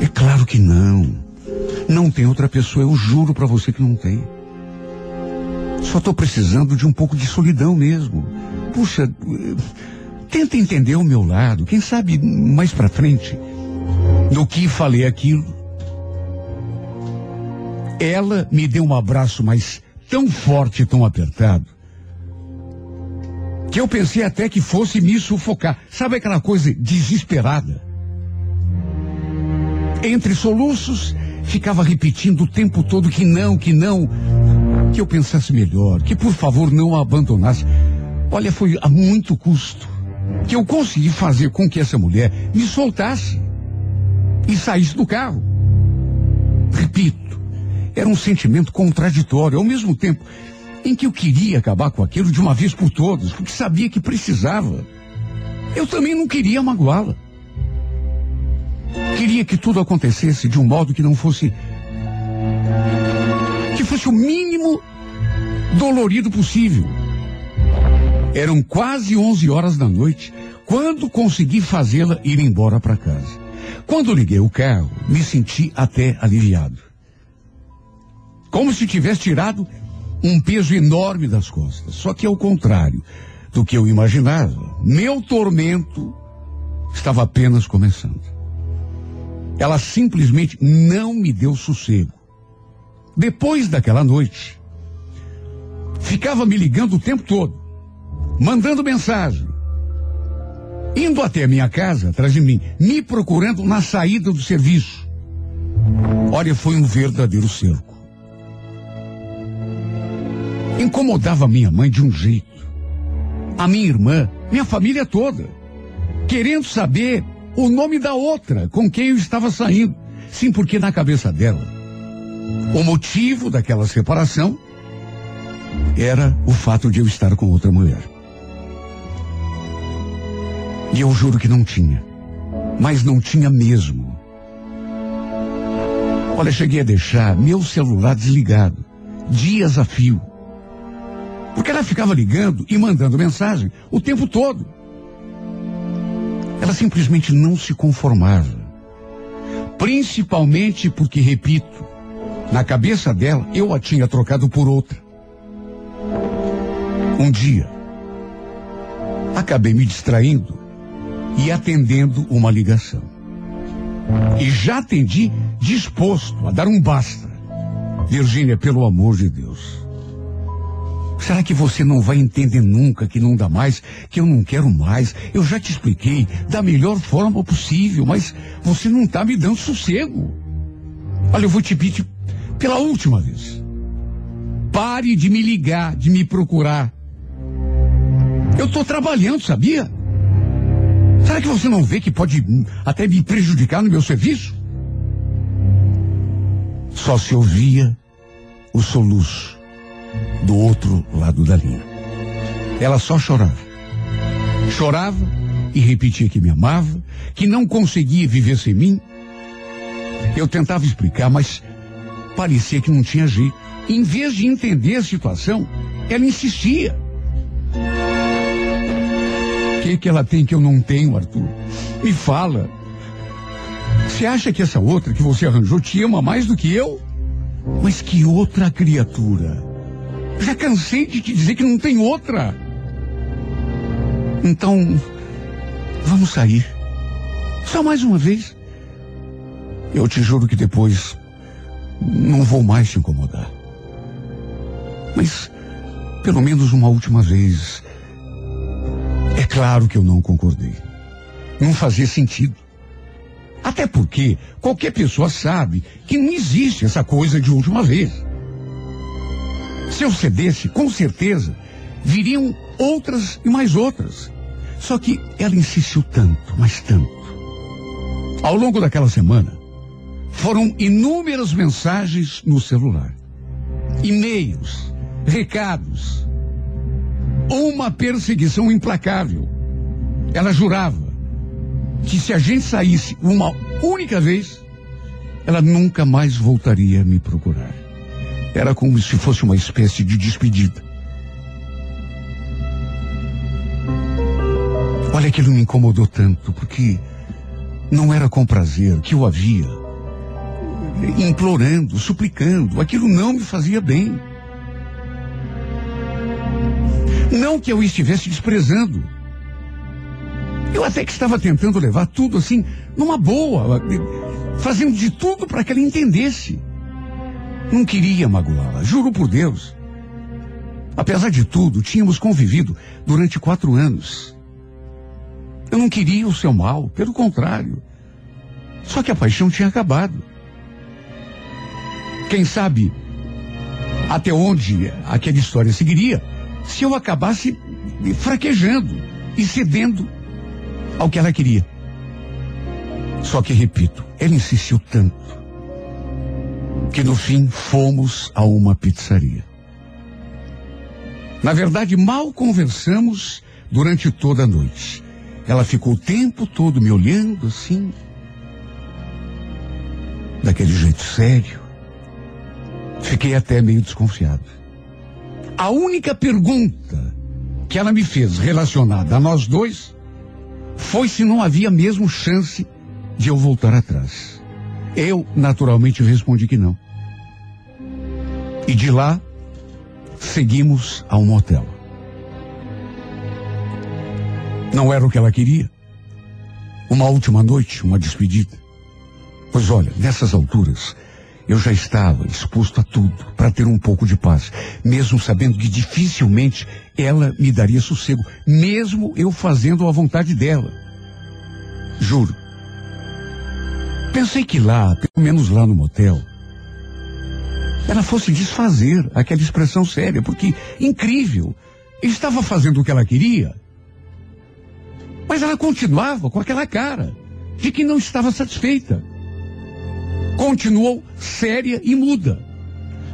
É claro que não. Não tem outra pessoa, eu juro para você que não tem. Só tô precisando de um pouco de solidão mesmo. Puxa, tenta entender o meu lado. Quem sabe mais pra frente, no que falei aquilo, ela me deu um abraço, mas tão forte, tão apertado, que eu pensei até que fosse me sufocar. Sabe aquela coisa desesperada? Entre soluços, ficava repetindo o tempo todo que não, que não, que eu pensasse melhor, que por favor não a abandonasse. Olha, foi a muito custo que eu consegui fazer com que essa mulher me soltasse e saísse do carro. Repito, era um sentimento contraditório, ao mesmo tempo em que eu queria acabar com aquilo de uma vez por todas, porque sabia que precisava. Eu também não queria magoá-la. Queria que tudo acontecesse de um modo que não fosse. que fosse o mínimo dolorido possível. Eram quase 11 horas da noite quando consegui fazê-la ir embora para casa. Quando liguei o carro, me senti até aliviado. Como se tivesse tirado um peso enorme das costas. Só que ao contrário do que eu imaginava, meu tormento estava apenas começando. Ela simplesmente não me deu sossego. Depois daquela noite, ficava me ligando o tempo todo, mandando mensagem, indo até a minha casa atrás de mim, me procurando na saída do serviço. Olha, foi um verdadeiro cerco. Incomodava minha mãe de um jeito. A minha irmã, minha família toda, querendo saber o nome da outra com quem eu estava saindo. Sim, porque na cabeça dela, o motivo daquela separação era o fato de eu estar com outra mulher. E eu juro que não tinha. Mas não tinha mesmo. Olha, cheguei a deixar meu celular desligado, dias a fio. Porque ela ficava ligando e mandando mensagem o tempo todo. Ela simplesmente não se conformava. Principalmente porque, repito, na cabeça dela eu a tinha trocado por outra. Um dia, acabei me distraindo e atendendo uma ligação. E já atendi disposto a dar um basta. Virgínia, pelo amor de Deus. Será que você não vai entender nunca que não dá mais, que eu não quero mais? Eu já te expliquei da melhor forma possível, mas você não está me dando sossego. Olha, eu vou te pedir pela última vez. Pare de me ligar, de me procurar. Eu estou trabalhando, sabia? Será que você não vê que pode até me prejudicar no meu serviço? Só se ouvia o soluço do outro lado da linha. Ela só chorava. Chorava e repetia que me amava, que não conseguia viver sem mim. Eu tentava explicar, mas parecia que não tinha jeito. Em vez de entender a situação, ela insistia. O que, que ela tem que eu não tenho, Arthur? Me fala. Você acha que essa outra que você arranjou te ama mais do que eu? Mas que outra criatura? Já cansei de te dizer que não tem outra. Então, vamos sair. Só mais uma vez. Eu te juro que depois não vou mais te incomodar. Mas, pelo menos uma última vez. É claro que eu não concordei. Não fazia sentido. Até porque qualquer pessoa sabe que não existe essa coisa de última vez. Se eu cedesse, com certeza, viriam outras e mais outras. Só que ela insistiu tanto, mas tanto. Ao longo daquela semana, foram inúmeras mensagens no celular, e-mails, recados, uma perseguição implacável. Ela jurava que se a gente saísse uma única vez, ela nunca mais voltaria a me procurar. Era como se fosse uma espécie de despedida. Olha, aquilo me incomodou tanto, porque não era com prazer que eu havia implorando, suplicando. Aquilo não me fazia bem. Não que eu estivesse desprezando. Eu até que estava tentando levar tudo assim, numa boa, fazendo de tudo para que ela entendesse. Não queria magoá-la, juro por Deus. Apesar de tudo, tínhamos convivido durante quatro anos. Eu não queria o seu mal, pelo contrário. Só que a paixão tinha acabado. Quem sabe até onde aquela história seguiria se eu acabasse fraquejando e cedendo ao que ela queria. Só que, repito, ela insistiu tanto que no fim fomos a uma pizzaria. Na verdade, mal conversamos durante toda a noite. Ela ficou o tempo todo me olhando assim, daquele jeito sério. Fiquei até meio desconfiado. A única pergunta que ela me fez relacionada a nós dois foi se não havia mesmo chance de eu voltar atrás. Eu, naturalmente, respondi que não. E de lá, seguimos a um motel. Não era o que ela queria. Uma última noite, uma despedida. Pois olha, nessas alturas, eu já estava exposto a tudo para ter um pouco de paz, mesmo sabendo que dificilmente ela me daria sossego, mesmo eu fazendo a vontade dela. Juro. Pensei que lá, pelo menos lá no motel, ela fosse desfazer aquela expressão séria, porque, incrível, ele estava fazendo o que ela queria, mas ela continuava com aquela cara de que não estava satisfeita. Continuou séria e muda.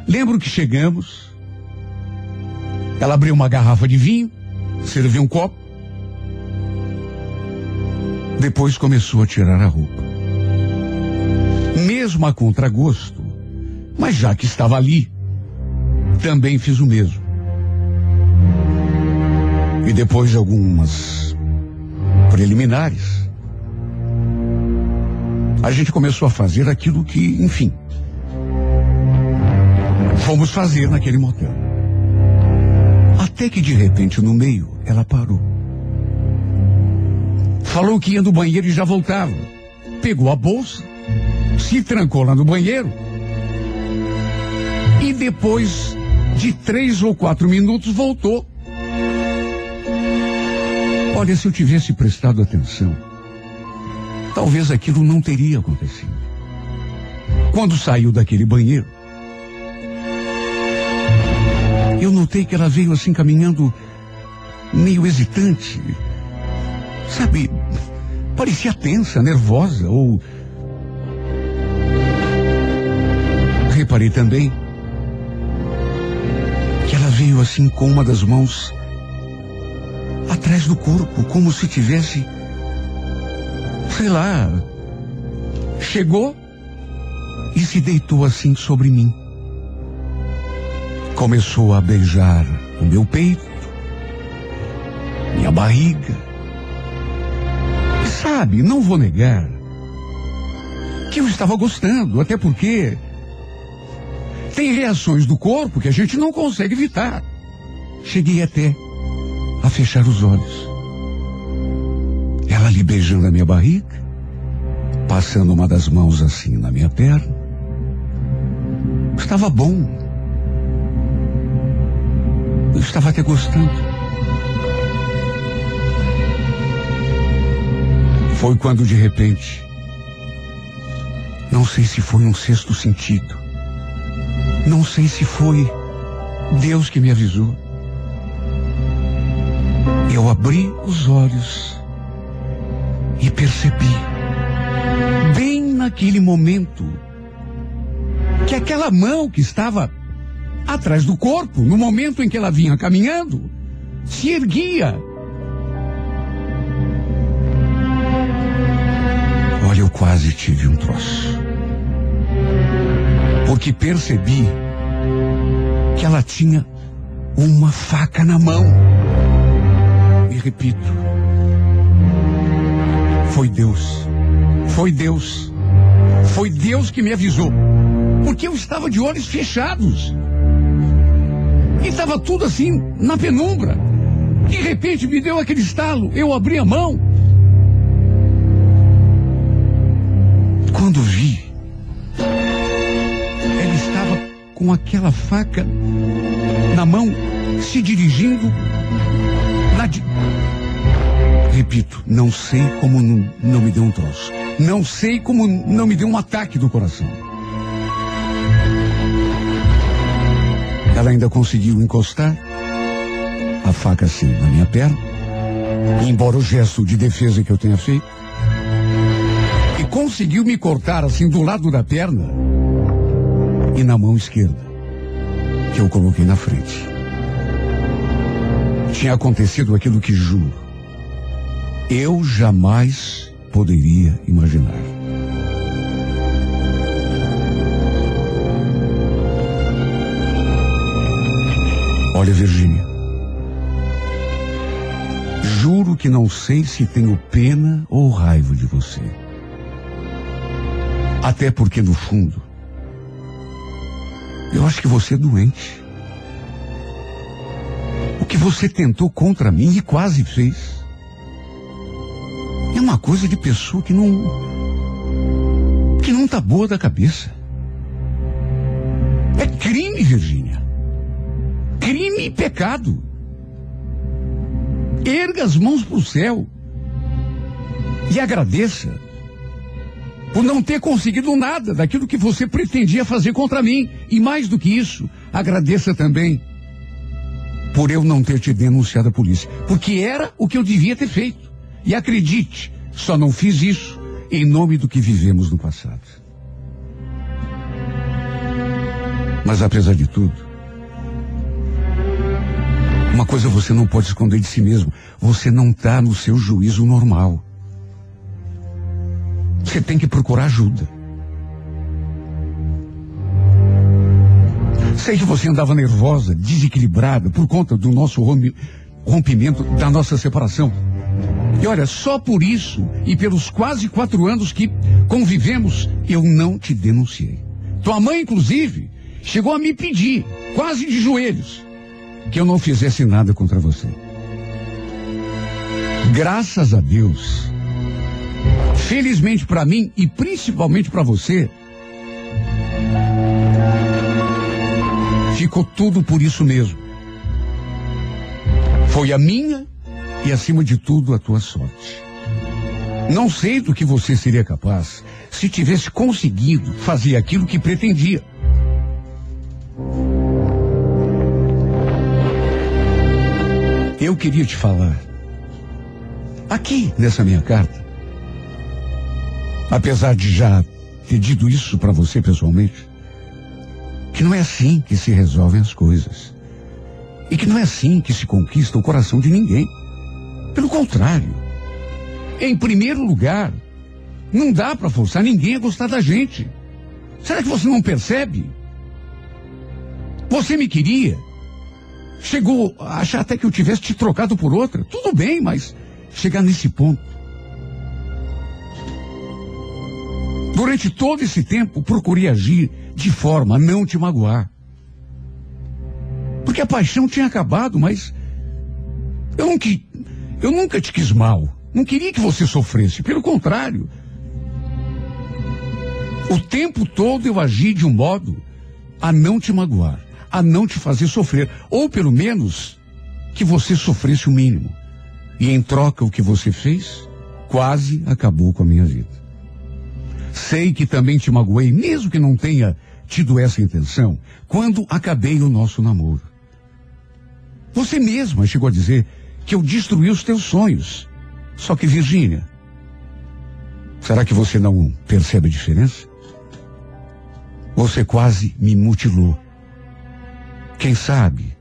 Lembro que chegamos, ela abriu uma garrafa de vinho, serviu um copo, depois começou a tirar a roupa. Mesmo a contragosto, mas já que estava ali, também fiz o mesmo. E depois de algumas preliminares, a gente começou a fazer aquilo que, enfim, fomos fazer naquele motel. Até que de repente, no meio, ela parou. Falou que ia no banheiro e já voltava. Pegou a bolsa, se trancou lá no banheiro. E depois de três ou quatro minutos voltou. Olha, se eu tivesse prestado atenção, talvez aquilo não teria acontecido. Quando saiu daquele banheiro, eu notei que ela veio assim caminhando meio hesitante. Sabe, parecia tensa, nervosa ou. Reparei também que ela veio assim com uma das mãos atrás do corpo, como se tivesse, sei lá, chegou e se deitou assim sobre mim. Começou a beijar o meu peito, minha barriga. E sabe, não vou negar que eu estava gostando, até porque tem reações do corpo que a gente não consegue evitar. Cheguei até a fechar os olhos. Ela ali beijando a minha barriga, passando uma das mãos assim na minha perna. Estava bom. Eu estava até gostando. Foi quando de repente Não sei se foi um sexto sentido. Não sei se foi Deus que me avisou. Eu abri os olhos e percebi, bem naquele momento, que aquela mão que estava atrás do corpo, no momento em que ela vinha caminhando, se erguia. Olha, eu quase tive um troço. Porque percebi que ela tinha uma faca na mão. E repito, foi Deus. Foi Deus. Foi Deus que me avisou. Porque eu estava de olhos fechados. E estava tudo assim, na penumbra. De repente me deu aquele estalo. Eu abri a mão. Quando vi, com aquela faca na mão, se dirigindo na di... Repito, não sei como não, não me deu um troço. Não sei como não me deu um ataque do coração. Ela ainda conseguiu encostar a faca assim na minha perna, embora o gesto de defesa que eu tenha feito, e conseguiu me cortar assim do lado da perna e na mão esquerda, que eu coloquei na frente. Tinha acontecido aquilo que juro. Eu jamais poderia imaginar. Olha, Virgínia. Juro que não sei se tenho pena ou raiva de você. Até porque, no fundo, eu acho que você é doente. O que você tentou contra mim e quase fez. É uma coisa de pessoa que não. que não tá boa da cabeça. É crime, Virgínia. Crime e pecado. Erga as mãos para o céu e agradeça por não ter conseguido nada daquilo que você pretendia fazer contra mim. E mais do que isso, agradeça também por eu não ter te denunciado à polícia. Porque era o que eu devia ter feito. E acredite, só não fiz isso em nome do que vivemos no passado. Mas apesar de tudo, uma coisa você não pode esconder de si mesmo. Você não está no seu juízo normal. Você tem que procurar ajuda. Sei que você andava nervosa, desequilibrada por conta do nosso rompi- rompimento, da nossa separação. E olha, só por isso e pelos quase quatro anos que convivemos, eu não te denunciei. Tua mãe, inclusive, chegou a me pedir, quase de joelhos, que eu não fizesse nada contra você. Graças a Deus, felizmente para mim e principalmente para você, ficou tudo por isso mesmo. Foi a minha e, acima de tudo, a tua sorte. Não sei do que você seria capaz se tivesse conseguido fazer aquilo que pretendia. Eu queria te falar, aqui nessa minha carta, apesar de já ter dito isso para você pessoalmente, que não é assim que se resolvem as coisas. E que não é assim que se conquista o coração de ninguém. Pelo contrário. Em primeiro lugar, não dá para forçar ninguém a gostar da gente. Será que você não percebe? Você me queria. Chegou a achar até que eu tivesse te trocado por outra. Tudo bem, mas chegar nesse ponto. Durante todo esse tempo, procurei agir de forma a não te magoar. Porque a paixão tinha acabado, mas eu, eu nunca te quis mal. Não queria que você sofresse. Pelo contrário. O tempo todo eu agi de um modo a não te magoar, a não te fazer sofrer. Ou pelo menos que você sofresse o mínimo. E em troca, o que você fez quase acabou com a minha vida. Sei que também te magoei, mesmo que não tenha tido essa intenção, quando acabei o nosso namoro. Você mesma chegou a dizer que eu destruí os teus sonhos. Só que, Virgínia, será que você não percebe a diferença? Você quase me mutilou. Quem sabe,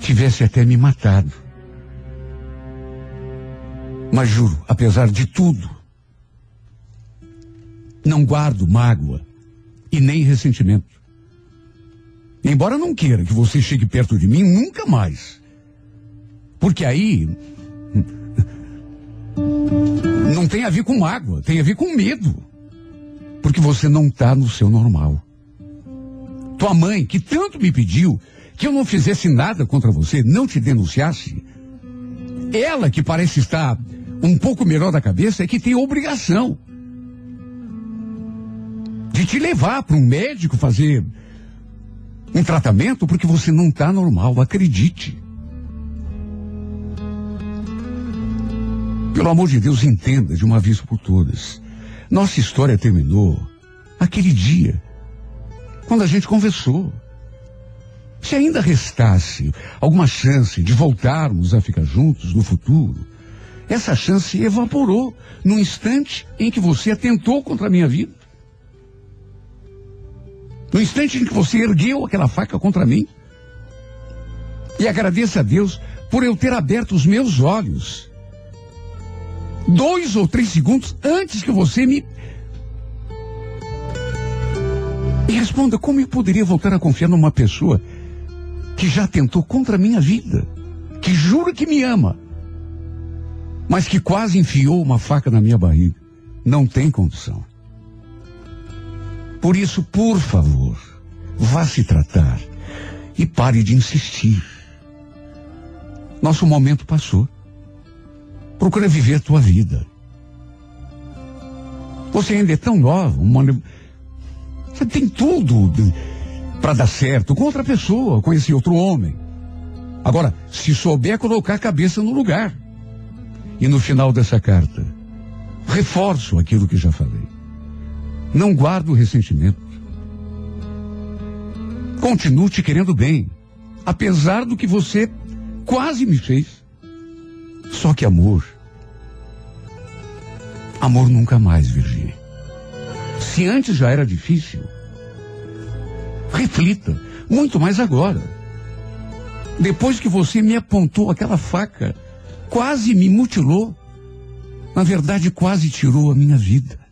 tivesse até me matado. Mas juro, apesar de tudo, não guardo mágoa e nem ressentimento. Embora não queira que você chegue perto de mim nunca mais. Porque aí não tem a ver com mágoa, tem a ver com medo. Porque você não está no seu normal. Tua mãe, que tanto me pediu que eu não fizesse nada contra você, não te denunciasse, ela que parece estar um pouco melhor da cabeça é que tem obrigação de te levar para um médico fazer um tratamento porque você não está normal, acredite. Pelo amor de Deus, entenda de uma vez por todas. Nossa história terminou aquele dia, quando a gente conversou. Se ainda restasse alguma chance de voltarmos a ficar juntos no futuro, essa chance evaporou no instante em que você atentou contra a minha vida. No instante em que você ergueu aquela faca contra mim. E agradeça a Deus por eu ter aberto os meus olhos. Dois ou três segundos antes que você me. E responda, como eu poderia voltar a confiar numa pessoa que já tentou contra a minha vida, que jura que me ama, mas que quase enfiou uma faca na minha barriga? Não tem condição. Por isso, por favor, vá se tratar e pare de insistir. Nosso momento passou. Procura viver a tua vida. Você ainda é tão nova, uma... você tem tudo para dar certo com outra pessoa, com esse outro homem. Agora, se souber colocar a cabeça no lugar. E no final dessa carta, reforço aquilo que já falei. Não guardo ressentimento. Continuo te querendo bem, apesar do que você quase me fez. Só que amor. Amor nunca mais, Virgínia. Se antes já era difícil, reflita, muito mais agora. Depois que você me apontou aquela faca, quase me mutilou. Na verdade, quase tirou a minha vida.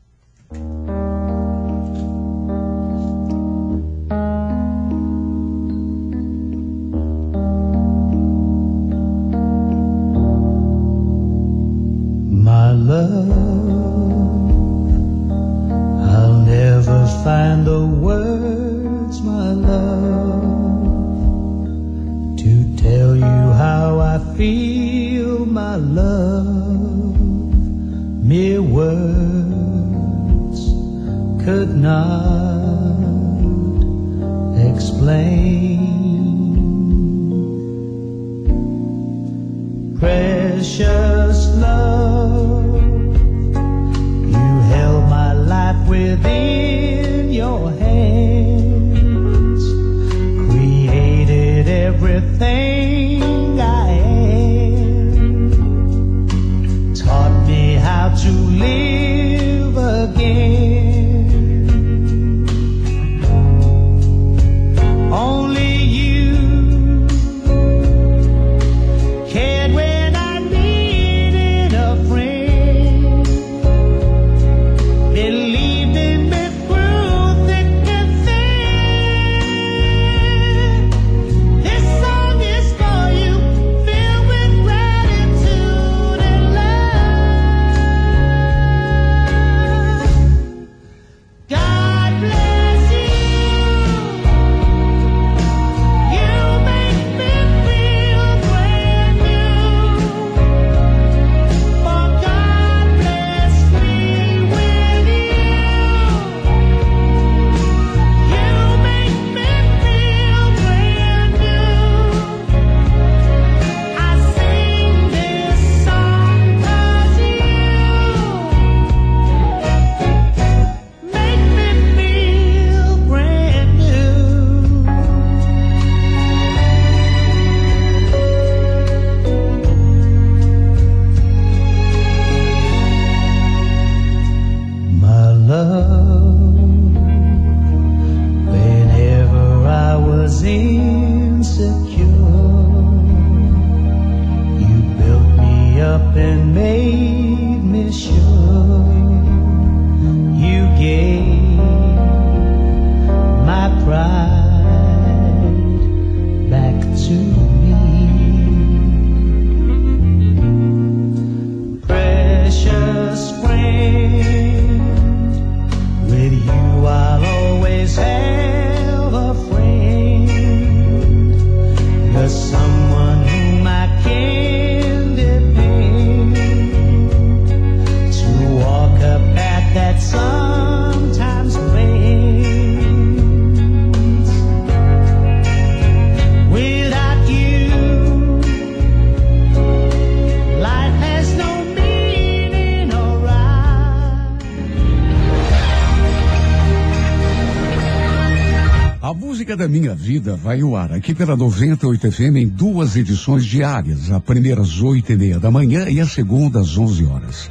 Vai ao ar aqui pela 98 FM em duas edições diárias, a primeira às oito e meia da manhã e a segunda às 11 horas.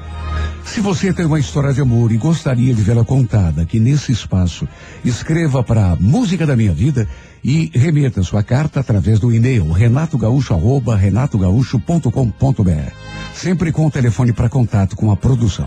Se você tem uma história de amor e gostaria de vê-la contada aqui nesse espaço, escreva para Música da Minha Vida e remeta sua carta através do e-mail renatogaúcho@renatogaúcho.com.br. Sempre com o telefone para contato com a produção.